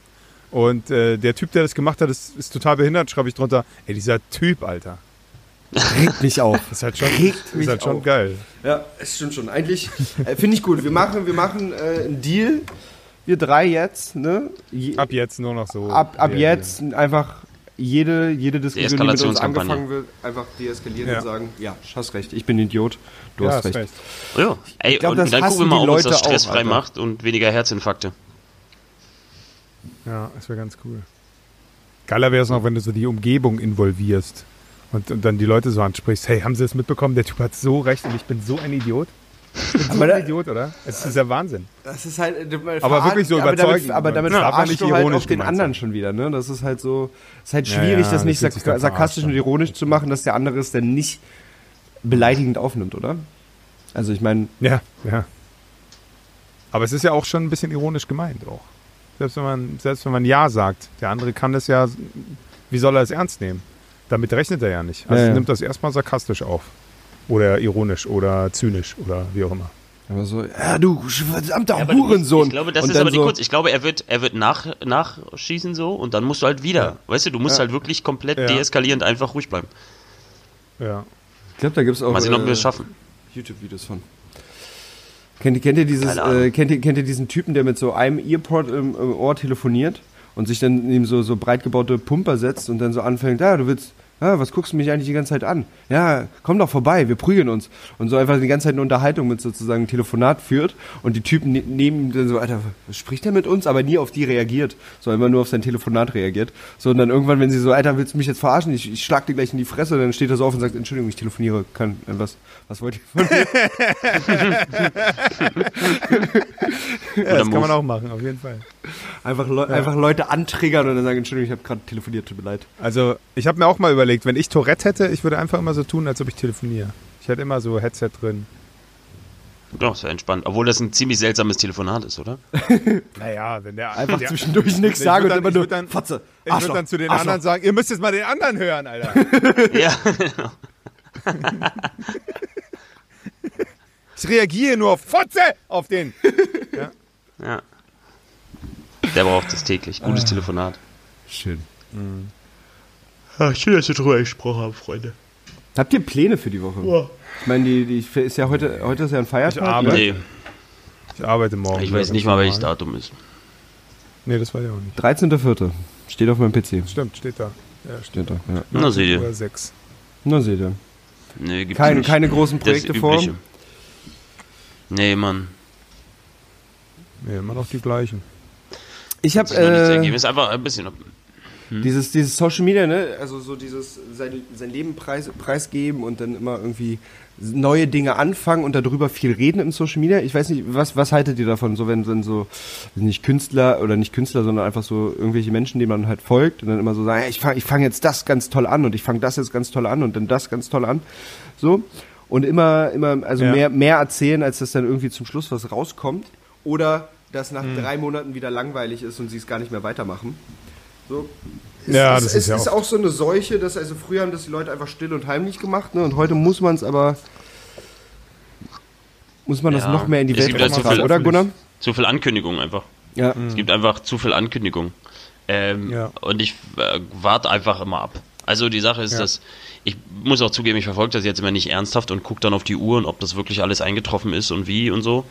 S2: Und äh, der Typ, der das gemacht hat, ist, ist total behindert, schreibe ich drunter. Ey, dieser Typ, Alter.
S1: Regt mich auf.
S2: Das ist halt schon,
S1: Regt mich
S2: ist halt schon
S1: auf.
S2: geil.
S1: Ja, es stimmt schon. Eigentlich äh, finde ich gut. Wir machen, wir machen äh, einen Deal. Wir drei jetzt, ne? Je,
S2: Ab jetzt nur noch so.
S1: ab, ab
S2: reagieren.
S1: jetzt einfach jede, jede Diskussion, die mit uns angefangen wird, einfach deeskalieren
S2: Ja.
S1: und sagen, ja, hast recht, ich bin ein Idiot, du
S2: Ja,
S1: hast recht.
S2: recht.
S3: Ja. Ey,
S1: glaub,
S3: und, dann gucken wir mal,
S1: die
S3: ob uns das
S1: Leute auch,
S3: stressfrei
S1: Alter.
S3: macht und weniger Herzinfarkte.
S2: Ja, das wäre ganz cool. Geiler wäre es noch, wenn du so die Umgebung involvierst und, und dann die Leute so ansprichst. Hey, haben sie das mitbekommen? Der Typ hat so recht und ich bin so ein Idiot. Ich bin so ein Idiot, oder? Es ist ja Wahnsinn.
S1: Das ist halt, äh,
S2: Aber wirklich so
S1: aber damit,
S2: überzeugend.
S1: aber damit
S2: Ja, nicht
S1: du halt
S2: ironisch
S1: auch den anderen schon wieder, ne? Das ist halt so, ist halt
S2: Ja,
S1: schwierig,
S2: ja,
S1: das nicht
S2: das sich
S1: sark sarkastisch und
S2: an.
S1: ironisch zu machen, dass der andere es dann nicht beleidigend aufnimmt, oder? Also ich meine,
S2: Ja, ja. Aber es ist ja auch schon ein bisschen ironisch gemeint auch. Selbst wenn man, selbst wenn man Ja sagt, der andere kann das ja, wie soll er es ernst nehmen? Damit rechnet er ja nicht. Also
S1: Ja, ja.
S2: nimmt das erstmal sarkastisch auf. Oder ironisch oder zynisch oder wie auch immer.
S1: aber so, ja du verdammter
S3: Ja,
S1: Hurensohn.
S3: Ich glaube, das
S1: Und
S3: ist aber die
S1: so,
S3: Kunst. Ich glaube, er wird, er wird nach, nachschießen so und dann musst du halt wieder. Weißt du, du musst
S1: Ja.
S3: halt wirklich komplett
S2: Ja.
S3: deeskalierend einfach ruhig bleiben.
S2: Ja.
S1: Ich glaube, da gibt es auch
S3: Mal sehen, ob wir
S1: äh,
S3: es schaffen.
S1: YouTube-Videos von. Kennt, ihr- kennt, ihr dieses, äh, kennt, ihr, kennt ihr diesen Typen, der mit so einem Earpod im, im Ohr telefoniert und sich dann neben so, so breit gebaute Pumper setzt und dann so anfängt, ja, du willst, ja, was guckst du mich eigentlich die ganze Zeit an? Ja, komm doch vorbei, wir prügeln uns. Und so einfach die ganze Zeit eine Unterhaltung mit sozusagen Telefonat führt und die Typen ne neben ihm dann so, Alter, was spricht der mit uns? Aber nie auf die reagiert, so immer nur auf sein Telefonat reagiert. So und dann irgendwann, wenn sie so, Alter, willst du mich jetzt verarschen? Ich, ich schlag dir gleich in die Fresse, dann steht er so auf und sagt, Entschuldigung, ich telefoniere, kann, äh, was, was wollt ihr von mir?
S2: Ja, das kann man auch machen, auf jeden Fall.
S1: Einfach, Leu einfach Leute antriggern und dann sagen, Entschuldigung, ich habe gerade telefoniert, tut mir leid.
S2: Also, ich habe mir auch mal überlegt, wenn ich Tourette hätte, ich würde einfach immer so tun, als ob ich telefoniere. Ich hätte immer so Headset drin.
S3: Ja, das wäre entspannt. Obwohl das ein ziemlich seltsames Telefonat ist, oder?
S2: Naja, wenn der
S1: Einfach
S2: der,
S1: zwischendurch nichts
S2: würd
S1: und
S2: dann-
S1: immer
S2: ich
S1: nur,
S2: dann-
S1: Fotze,
S2: Ich würde dann zu den
S1: Arschloch.
S2: anderen sagen, ihr müsst jetzt mal den anderen hören, Alter.
S3: ja.
S2: Ich reagiere nur auf Fotze auf den.
S3: ja. Der braucht das täglich. Gutes Telefonat.
S1: Schön.
S3: Ja, schön, dass wir drüber gesprochen haben, Freunde.
S1: Habt ihr Pläne für die Woche? Ich meine, die, die ist ja heute, heute ist ja ein Feiertag.
S2: Ich arbeite.
S3: Nee,
S2: Ich arbeite morgen.
S3: ich weiß nicht mal, welches. Datum ist.
S2: Nee, das weiß ich auch nicht.
S1: 13.04. Steht auf meinem PC.
S2: Stimmt, steht da. Ja, steht
S1: Steht da, ja.
S3: Na, seht ihr.
S2: Sechs.
S1: Na seht ihr.
S3: Nee, gibt's
S1: Keine,
S3: nicht.
S1: keine großen Projekte vor.
S3: Nee, Mann.
S2: Nee, immer noch die gleichen.
S1: Ich habe äh,
S3: ergeben. Ist einfach ein bisschen.
S1: Dieses, dieses Social Media, ne? Also so dieses sein, sein Leben preis, preisgeben und dann immer irgendwie neue Dinge anfangen und darüber viel reden im Social Media. Ich weiß nicht, was, was haltet ihr davon? So, wenn, wenn so nicht Künstler oder nicht Künstler, sondern einfach so irgendwelche Menschen, denen man halt folgt und dann immer so sagen, ich fange ich fang jetzt das ganz toll an und ich fange das jetzt ganz toll an und dann das ganz toll an. So. Und immer, immer, also
S2: Ja.
S1: mehr, mehr erzählen, als dass dann irgendwie zum Schluss was rauskommt. Oder dass nach drei Monaten wieder langweilig ist und sie es gar nicht mehr weitermachen. So. Es,
S2: Ja,
S1: es,
S2: das
S1: es
S2: ist ja
S1: ist auch so eine Seuche, dass also früher haben das die Leute einfach still und heimlich gemacht, ne? Und heute muss man es aber muss man das
S3: Ja.
S1: noch mehr in die
S3: Es
S1: Welt tragen,
S3: viel-
S1: oder Gunnar?
S3: Zu viel Ankündigung einfach.
S1: Ja.
S3: Es gibt einfach zu viel Ankündigung. Ähm,
S2: Ja.
S3: Und ich äh, warte einfach immer ab. Also die Sache ist,
S2: Ja.
S3: dass ich muss auch zugeben, ich verfolge das jetzt immer nicht ernsthaft und gucke dann auf die Uhr und ob das wirklich alles eingetroffen ist und wie und so.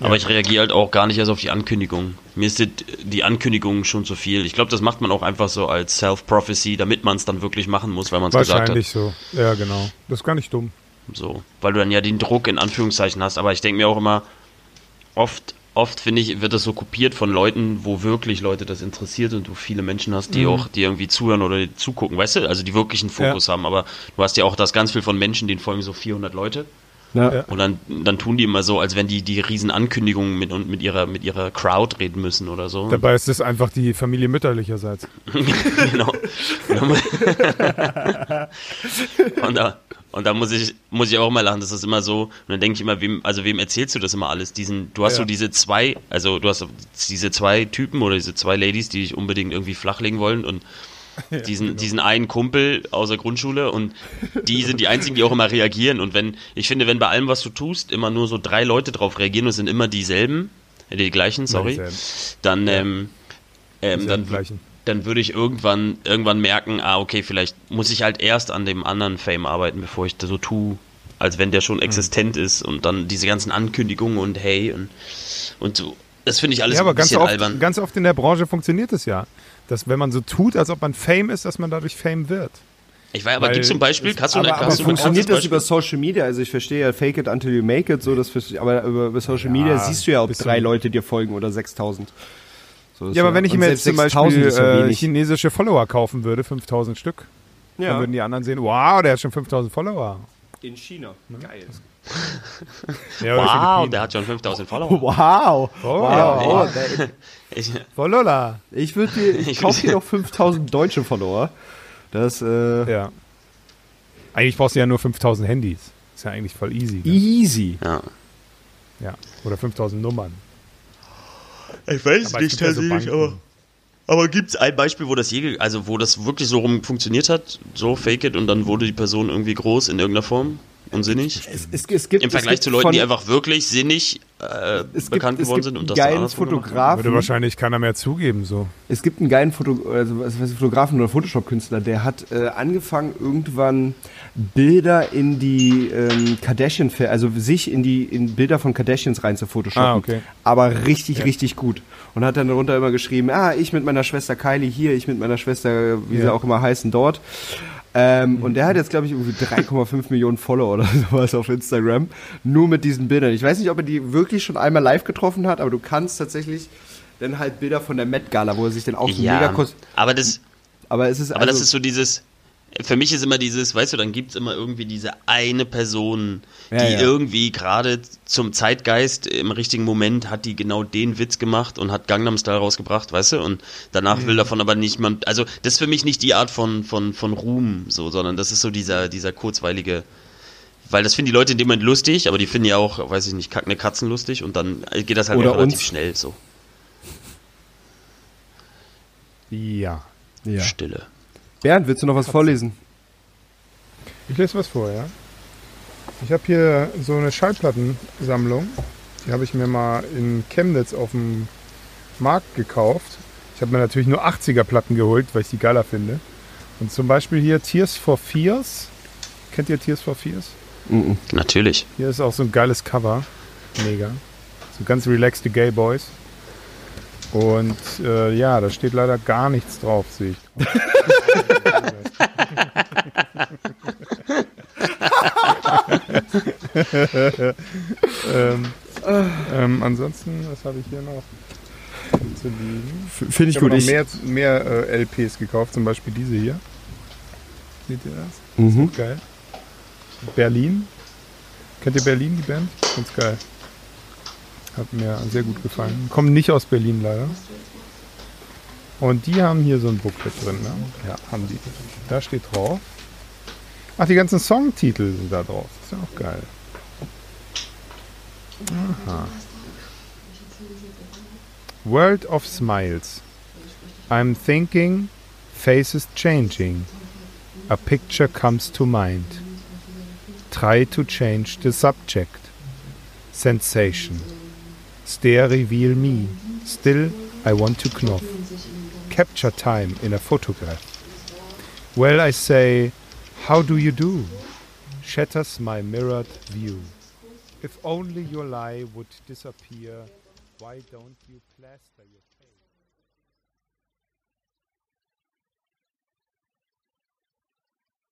S3: Aber ich reagiere halt auch gar nicht erst auf die Ankündigung. Mir ist die, die Ankündigung schon zu viel. Ich glaube, das macht man auch einfach so als Self-Prophecy, damit man es dann wirklich machen muss, weil man es gesagt hat.
S2: Wahrscheinlich so. Ja, genau. Das ist gar nicht dumm.
S3: So, weil du dann ja den Druck in Anführungszeichen hast. Aber ich denke mir auch immer, oft, oft finde ich, wird das so kopiert von Leuten, wo wirklich Leute das interessiert und du viele Menschen hast, die auch, die irgendwie zuhören oder die zugucken, weißt du? Also die wirklich einen Fokus haben. Aber du hast ja auch das ganz viel von Menschen, denen folgen so 400 Leute.
S1: Ja.
S3: Und dann, dann tun die immer so, als wenn die die riesen Ankündigungen mit, und mit ihrer, mit ihrer Crowd reden müssen oder so.
S2: Dabei ist es einfach die Familie mütterlicherseits.
S3: genau. und da, und da muss ich, muss ich auch mal lachen, das ist immer so, und dann denke ich immer, wem, also wem erzählst du das immer alles? Diesen, du hast
S2: Ja.
S3: so diese zwei, also du hast diese zwei Typen oder diese zwei Ladies, die dich unbedingt irgendwie flachlegen wollen und diesen,
S2: genau.
S3: diesen einen Kumpel aus der Grundschule und die sind die einzigen, die auch immer reagieren. Und wenn, ich finde, wenn bei allem, was du tust, immer nur so drei Leute drauf reagieren und es sind immer dieselben, äh, die gleichen, sorry, dann, ähm, ähm,
S2: Dieselben
S3: dann,
S2: gleichen.
S3: dann würde ich irgendwann, irgendwann merken, ah, okay, vielleicht muss ich halt erst an dem anderen Fame arbeiten, bevor ich das so tue, als wenn der schon existent ist und dann diese ganzen Ankündigungen und hey und, und so. Das finde ich alles
S2: Ja, aber ganz oft,
S3: albern.
S2: ganz oft in der Branche funktioniert es ja. Dass wenn man so tut, als ob man Fame ist, dass man dadurch Fame wird.
S3: Ich weiß, aber gibt es ein Beispiel? Hast du,
S1: Aber,
S3: hast
S1: aber
S3: du ein
S1: funktioniert das über? Social Media? Also ich verstehe ja, fake it until you make it, so das aber über, Social Media siehst du ja, ob drei Leute dir folgen oder 6000. So,
S2: Ja, aber wenn ich mir jetzt zum
S1: 6000
S2: Beispiel
S1: ja
S2: äh, chinesische Follower kaufen würde, 5000 Stück, dann
S1: ja.
S2: würden die anderen sehen, wow, der hat schon 5000 Follower.
S1: In China. Geil.
S2: Ja,
S3: Wow, der hat schon 5000 Follower.
S1: Wow.
S2: Oh,
S1: wow.
S2: ja,
S1: Oh,
S3: Ich,
S2: Follower.
S1: ich würde dir, ich
S3: Ich
S1: kaufe dir noch 5000 deutsche Follower. Das, äh,
S2: Ja. Eigentlich brauchst du ja nur 5000 Handys. Ist ja eigentlich voll easy. Ne?
S1: easy.
S3: ja.
S2: Ja. Oder 5000 Nummern.
S3: ich weiß
S2: Aber ja so Banken.
S3: Aber gibt es ein Beispiel, wo das je, also wo das wirklich so rum funktioniert hat, so fake it und dann wurde die Person irgendwie groß in irgendeiner Form und sinnig?
S1: Es, es, es gibt,
S3: Im
S1: es
S3: Vergleich
S1: gibt
S3: zu Leuten,
S1: von-
S3: die einfach wirklich sinnig äh,
S1: es gibt,
S3: bekannt
S1: es
S3: geworden
S1: gibt
S3: sind und
S1: einen
S3: das
S1: geilen. Fotografen.
S2: Würde wahrscheinlich keiner mehr zugeben, so.
S1: Es gibt einen geilen Foto also, was weiß ich, Fotografen oder Photoshop-Künstler, der hat äh, angefangen, irgendwann Bilder in die ähm, Kardashian, also sich in die in Bilder von Kardashians rein zu photoshoppen.
S2: Ah, okay.
S1: Aber richtig, richtig gut. Und hat dann darunter immer geschrieben, ah, ich mit meiner Schwester Kylie hier, ich mit meiner Schwester, wie sie
S2: Ja.
S1: auch immer heißen, dort. Ähm, Und der hat jetzt, glaube ich, irgendwie 3,5 Millionen Follower oder sowas auf Instagram. Nur mit diesen Bildern. Ich weiß nicht, ob er die wirklich schon einmal live getroffen hat, aber du kannst tatsächlich dann halt Bilder von der Met Gala, wo er sich dann auch so mega
S3: Ja,
S1: kurz.
S3: aber das,
S1: Aber es ist
S3: aber
S1: also,
S3: das ist so dieses, für mich ist immer dieses, weißt du, dann gibt es immer irgendwie diese eine Person,
S1: Ja,
S3: die
S1: ja.
S3: irgendwie gerade zum Zeitgeist im richtigen Moment hat die genau den Witz gemacht und hat Gangnam Style rausgebracht, weißt du, und danach
S1: Mhm.
S3: will davon aber niemand, also das ist für mich nicht die Art von, von, von Ruhm, so, sondern das ist so dieser, dieser kurzweilige, weil das finden die Leute in dem Moment lustig, aber die finden ja auch, weiß ich nicht, kackne Katzen lustig und dann geht das halt relativ
S1: uns.
S3: schnell so.
S2: Ja.
S1: ja.
S3: Stille.
S1: Bernd, willst du noch was vorlesen?
S2: Ich lese was vor, ja. Ich habe hier so eine Schallplattensammlung. Die habe ich mir mal in Chemnitz auf dem Markt gekauft. Ich habe mir natürlich nur 80er-Platten geholt, weil ich die geiler finde. Und zum Beispiel hier Tears for Fears. Kennt ihr Tears for Fears?
S1: Mhm.
S3: Natürlich.
S2: Hier ist auch so ein geiles Cover. Mega. So ganz relaxte Gay Boys. Und äh, ja, da steht leider gar nichts drauf, sehe ich. ähm, ähm, ansonsten, was habe ich hier noch?
S1: Finde ich
S2: Ich habe
S1: gut.
S2: noch
S1: Ich,
S2: mehr, mehr äh, LPs gekauft, zum Beispiel diese hier. Seht ihr das?
S1: mhm.
S2: Geil. Berlin. Kennt ihr Berlin, die Band? Ganz geil. Hat mir sehr gut gefallen. Kommen nicht aus Berlin leider. Und die haben hier so ein Booklet drin, ne? Ja, haben die. Da steht drauf. Ach, die ganzen Songtitel sind da drauf. ist ja auch geil. Aha. World of Smiles. I'm thinking, faces changing. A picture comes to mind. Try to change the subject. Sensation. Stare reveal me. Still, I want to knopf. Capture time in a photograph. Well, I say, how do you do? Shatters my mirrored view. If only your lie would disappear, why don't you plaster your